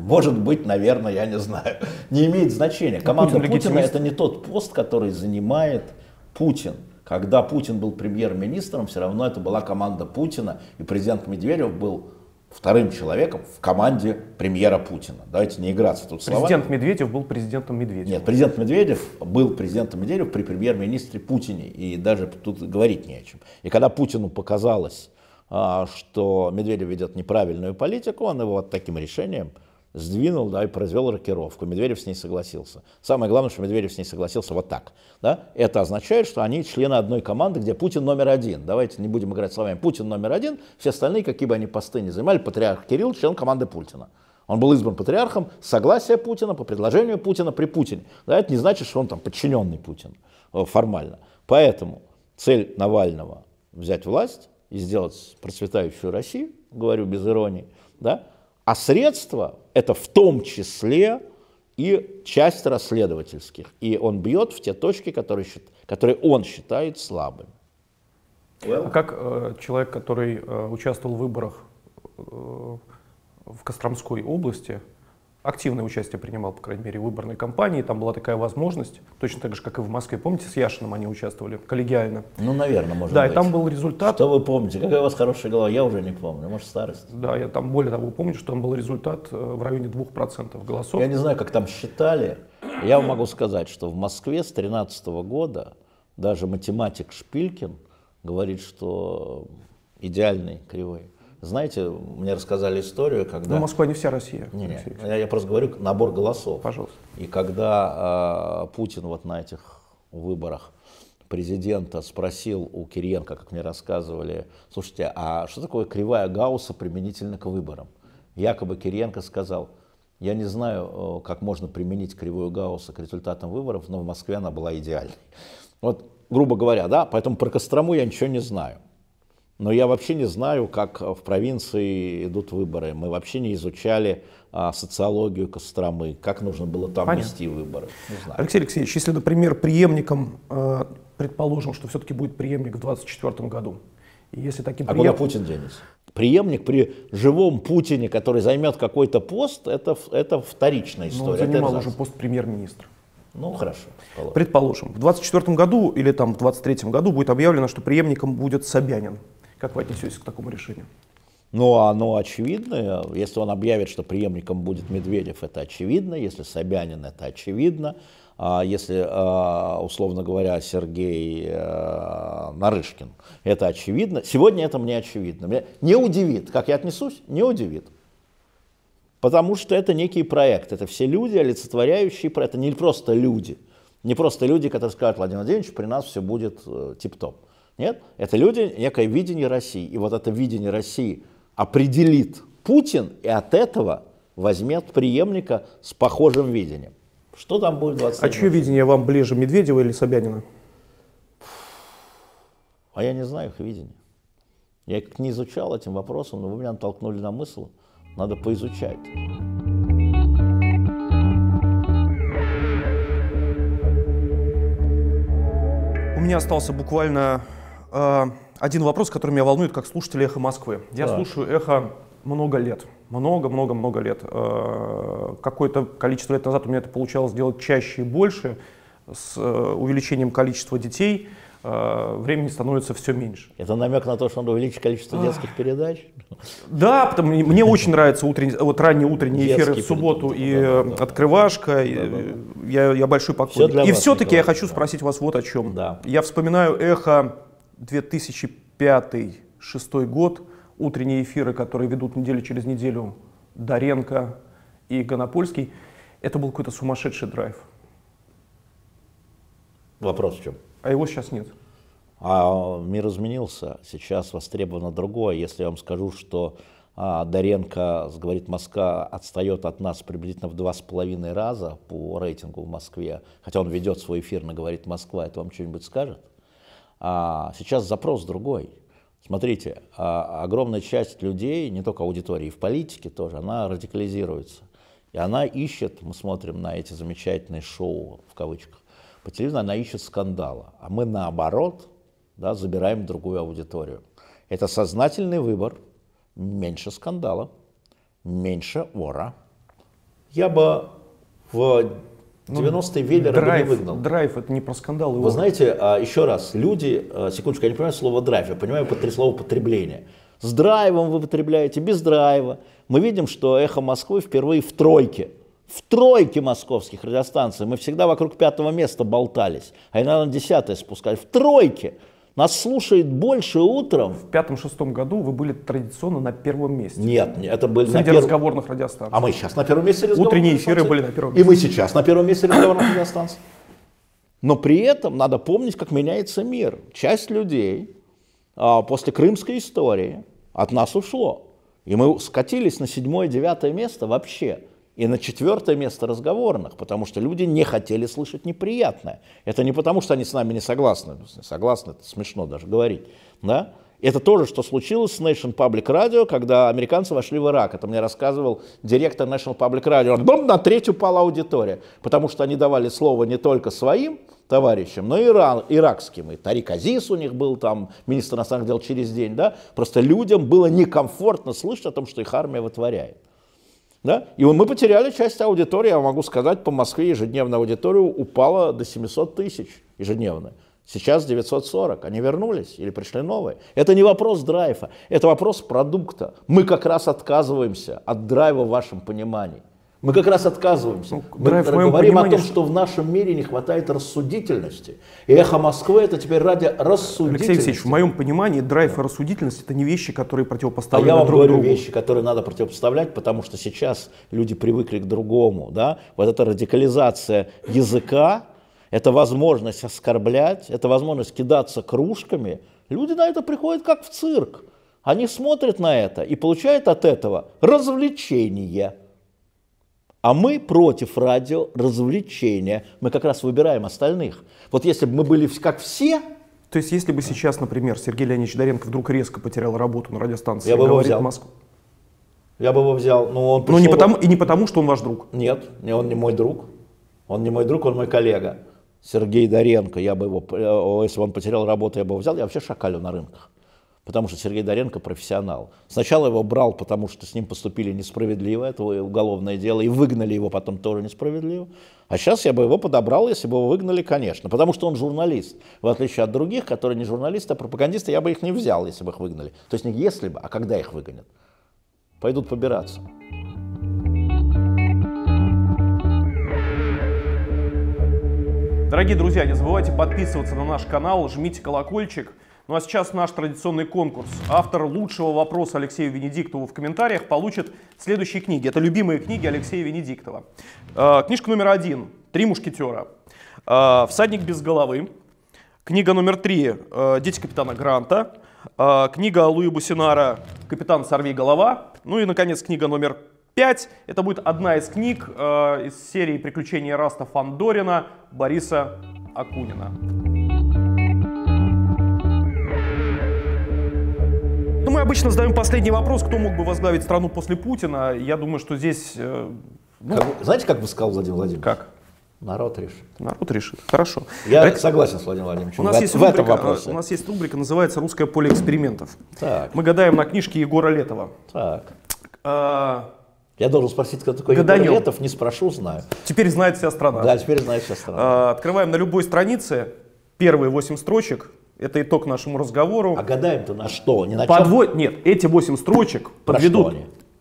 может быть, наверное, я не знаю. Не имеет значения. Ну, команда Путин Путина это не тот пост, который занимает Путин. Когда Путин был премьер-министром, все равно это была команда Путина, и президент Медведев был вторым человеком в команде премьера Путина. Давайте не играться тут словами. Президент Медведев был президентом Медведева. Нет, президент Медведев был президентом Медведев при премьер-министре Путине, и даже тут говорить не о чем. И когда Путину показалось, а, что Медведев ведет неправильную политику, он его вот таким решением сдвинул, да, и произвел рокировку. Медведев с ней согласился. Самое главное, что Медведев с ней согласился вот так. Да? Это означает, что они члены одной команды, где Путин номер один. Давайте не будем играть словами. Путин номер один, все остальные, какие бы они посты ни занимали, патриарх Кирилл, член команды Путина. Он был избран патриархом, согласие Путина, по предложению Путина при Путине. Да, это не значит, что он там подчиненный Путин э, формально. Поэтому цель Навального взять власть и сделать процветающую Россию, говорю без иронии, да, а средства – это в том числе и часть расследовательских. И он бьет в те точки, которые, которые он считает слабыми. А как э, человек, который э, участвовал в выборах э, в Костромской области, активное участие принимал, по крайней мере, в выборной кампании. Там была такая возможность, точно так же, как и в Москве. Помните, с Яшиным они участвовали коллегиально? Ну, наверное, может да, быть. И там был результат. Что вы помните? Какая у вас хорошая голова? Я уже не помню. Может, старость? Да, я там более того помню, что там был результат э, в районе 2% голосов. Я не знаю, как там считали. Я вам могу сказать, что в Москве с 2013 года даже математик Шпилькин говорит, что идеальный кривой. Знаете, мне рассказали историю, когда... Ну, Москва не вся Россия. Не, не, я, я просто говорю набор голосов. Пожалуйста. И когда э, Путин вот на этих выборах президента спросил у Кириенко, как мне рассказывали, слушайте, а что такое кривая Гаусса применительно к выборам? Якобы Кириенко сказал, я не знаю, как можно применить кривую Гаусса к результатам выборов, но в Москве она была идеальной. Вот, грубо говоря, да, поэтому про Кострому я ничего не знаю. Но я вообще не знаю, как в провинции идут выборы. Мы вообще не изучали а, социологию Костромы, как нужно было там Понятно. вести выборы. Алексей Алексеевич, если, например, преемником, э, предположим, что все-таки будет преемник в 2024 году, и если таким а преем... куда Путин денется? Преемник при живом Путине, который займет какой-то пост, это, это вторичная история. Но он занимал уже пост премьер-министра. Ну, хорошо. Положим. Предположим, в 2024 году или там в 2023 году будет объявлено, что преемником будет Собянин. Как вы отнесетесь к такому решению? Ну, оно очевидно. Если он объявит, что преемником будет Медведев, это очевидно. Если Собянин, это очевидно. А если, а, условно говоря, Сергей э, Нарышкин, это очевидно. Сегодня это мне очевидно. Меня не удивит. Как я отнесусь, не удивит. Потому что это некий проект. Это все люди, олицетворяющие проект. Это не просто люди. Не просто люди, которые скажут, Владимир Владимирович, при нас все будет э, тип-топ. Нет, это люди, некое видение России. И вот это видение России определит Путин, и от этого возьмет преемника с похожим видением. Что там будет 20 А чье видение вам ближе, Медведева или Собянина? А я не знаю их видение. Я как не изучал этим вопросом, но вы меня натолкнули на мысль, надо поизучать. У меня остался буквально один вопрос, который меня волнует как слушатель «Эхо Москвы». Я да. слушаю «Эхо» Много лет. Много-много-много лет. Э, какое-то количество лет назад у меня это получалось делать чаще и больше. С э, увеличением количества детей э, времени становится все меньше. Это намек на то, что надо увеличить количество детских передач? Да, потому, мне очень нравятся утренние, вот ранние утренние эфиры Детские в субботу и да, да, открывашка. Да, и, да. Я, я большой поклонник. Все и все-таки я хочу спросить вас вот о чем. Я вспоминаю эхо 2005-2006 год утренние эфиры, которые ведут неделю через неделю Даренко и Гонопольский, это был какой-то сумасшедший драйв. Вопрос в чем? А его сейчас нет. А мир изменился, сейчас востребовано другое. Если я вам скажу, что а, Даренко, говорит Москва, отстает от нас приблизительно в два с половиной раза по рейтингу в Москве, хотя он ведет свой эфир на «Говорит Москва», это вам что-нибудь скажет? А сейчас запрос другой. Смотрите, а, огромная часть людей, не только аудитории, в политике тоже, она радикализируется. И она ищет, мы смотрим на эти замечательные шоу, в кавычках, по телевизору она ищет скандала. А мы наоборот да, забираем другую аудиторию. Это сознательный выбор. Меньше скандала, меньше ора. Я бы в 90-е ну, Веллера драйв, бы не выгнал. Драйв, это не про скандал. Вы знаете, а, еще раз, люди, а, секундочку, я не понимаю слово драйв, я понимаю под слово потребление. С драйвом вы потребляете, без драйва. Мы видим, что «Эхо Москвы» впервые в тройке. В тройке московских радиостанций. Мы всегда вокруг пятого места болтались, а иногда на десятое спускались. В тройке. Нас слушает больше утром. В пятом-шестом году вы были традиционно на первом месте. Нет, это были Среди на перв... разговорных радиостанций. А мы сейчас на первом месте Утренние эфиры были на первом месте. И мы сейчас на первом месте разговорных радиостанций. Но при этом надо помнить, как меняется мир. Часть людей а, после крымской истории от нас ушло. И мы скатились на седьмое-девятое место вообще и на четвертое место разговорных, потому что люди не хотели слышать неприятное. Это не потому, что они с нами не согласны. Согласны, это смешно даже говорить. Да? Это тоже, что случилось с Nation Public Radio, когда американцы вошли в Ирак. Это мне рассказывал директор National Public Radio. Он, на третью пала аудитория, потому что они давали слово не только своим товарищам, но и иракским. И Тарик Азиз у них был там, министр иностранных дел через день. Да? Просто людям было некомфортно слышать о том, что их армия вытворяет. Да? И мы потеряли часть аудитории, я могу сказать, по Москве ежедневная аудитория упала до 700 тысяч ежедневно. Сейчас 940, они вернулись или пришли новые. Это не вопрос драйва, это вопрос продукта. Мы как раз отказываемся от драйва в вашем понимании. Мы как раз отказываемся. Ну, Мы говорим о том, что в нашем мире не хватает рассудительности. И эхо Москвы это теперь ради рассудительности. Алексей Алексеевич, в моем понимании драйв и рассудительность это не вещи, которые противопоставлены а я вам друг говорю другу. вещи, которые надо противопоставлять, потому что сейчас люди привыкли к другому. Да? Вот эта радикализация языка, это возможность оскорблять, это возможность кидаться кружками. Люди на это приходят как в цирк. Они смотрят на это и получают от этого развлечение. А мы против радио развлечения. Мы как раз выбираем остальных. Вот если бы мы были как все, то есть, если бы сейчас, например, Сергей Леонидович Доренко вдруг резко потерял работу на радиостанции, я бы его взял. Москву. Я бы его взял. Но он но не потому, и не потому, что он ваш друг. Нет, он не мой друг. Он не мой друг, он мой коллега. Сергей Доренко, я бы его, э, если бы он потерял работу, я бы его взял. Я вообще шакалю на рынках потому что Сергей Доренко профессионал. Сначала его брал, потому что с ним поступили несправедливо, это уголовное дело, и выгнали его потом тоже несправедливо. А сейчас я бы его подобрал, если бы его выгнали, конечно, потому что он журналист. В отличие от других, которые не журналисты, а пропагандисты, я бы их не взял, если бы их выгнали. То есть не если бы, а когда их выгонят. Пойдут побираться. Дорогие друзья, не забывайте подписываться на наш канал, жмите колокольчик – ну а сейчас наш традиционный конкурс. Автор лучшего вопроса Алексею Венедиктову в комментариях получит следующие книги. Это любимые книги Алексея Венедиктова. Э, книжка номер один «Три мушкетера». Э, «Всадник без головы». Книга номер три э, «Дети капитана Гранта». Книга Луи Буссенара «Капитан, сорви голова». Ну и, наконец, книга номер пять. Это будет одна из книг из серии «Приключения Эраста Фандорина» Бориса Акунина. Мы обычно задаем последний вопрос, кто мог бы возглавить страну после Путина. Я думаю, что здесь... Э, ну... как, знаете, как бы сказал Владимир Владимирович? Как? Народ решит. Народ решит. Хорошо. Я Давайте... согласен с Владимиром Владимировичем. У нас, в, есть рубрика, в этом вопросе. у нас есть рубрика, называется «Русское поле экспериментов». Так. Мы гадаем на книжке Егора Летова. Так. А, Я должен спросить, кто такой Гаданем. Егор Летов, не спрошу, знаю. теперь знает вся страна. Да, теперь знаю вся страна. А, открываем на любой странице первые 8 строчек. Это итог нашему разговору. А гадаем-то на что? Не на чем? Подво- Нет, эти 8 строчек Про подведут,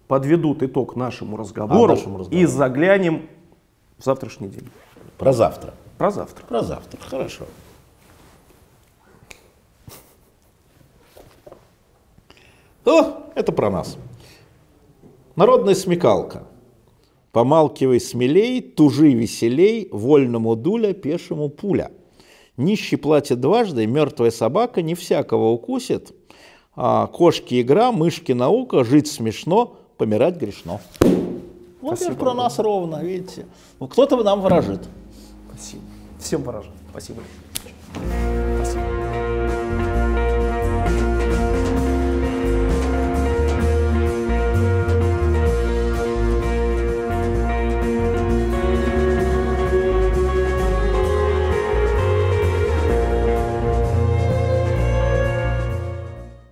подведут итог нашему разговору, А, нашему разговору. и заглянем в завтрашний день. Про завтра. Про завтра. Про завтра. Хорошо. О, это про нас. Народная смекалка. Помалкивай смелей, тужи веселей, вольному дуля, пешему пуля. Нищий платит дважды, мертвая собака не всякого укусит. А кошки игра, мышки наука, жить смешно, помирать грешно. Вот это про нас ровно, видите. Ну, Кто-то нам выражит. Спасибо. Всем выражен. Спасибо.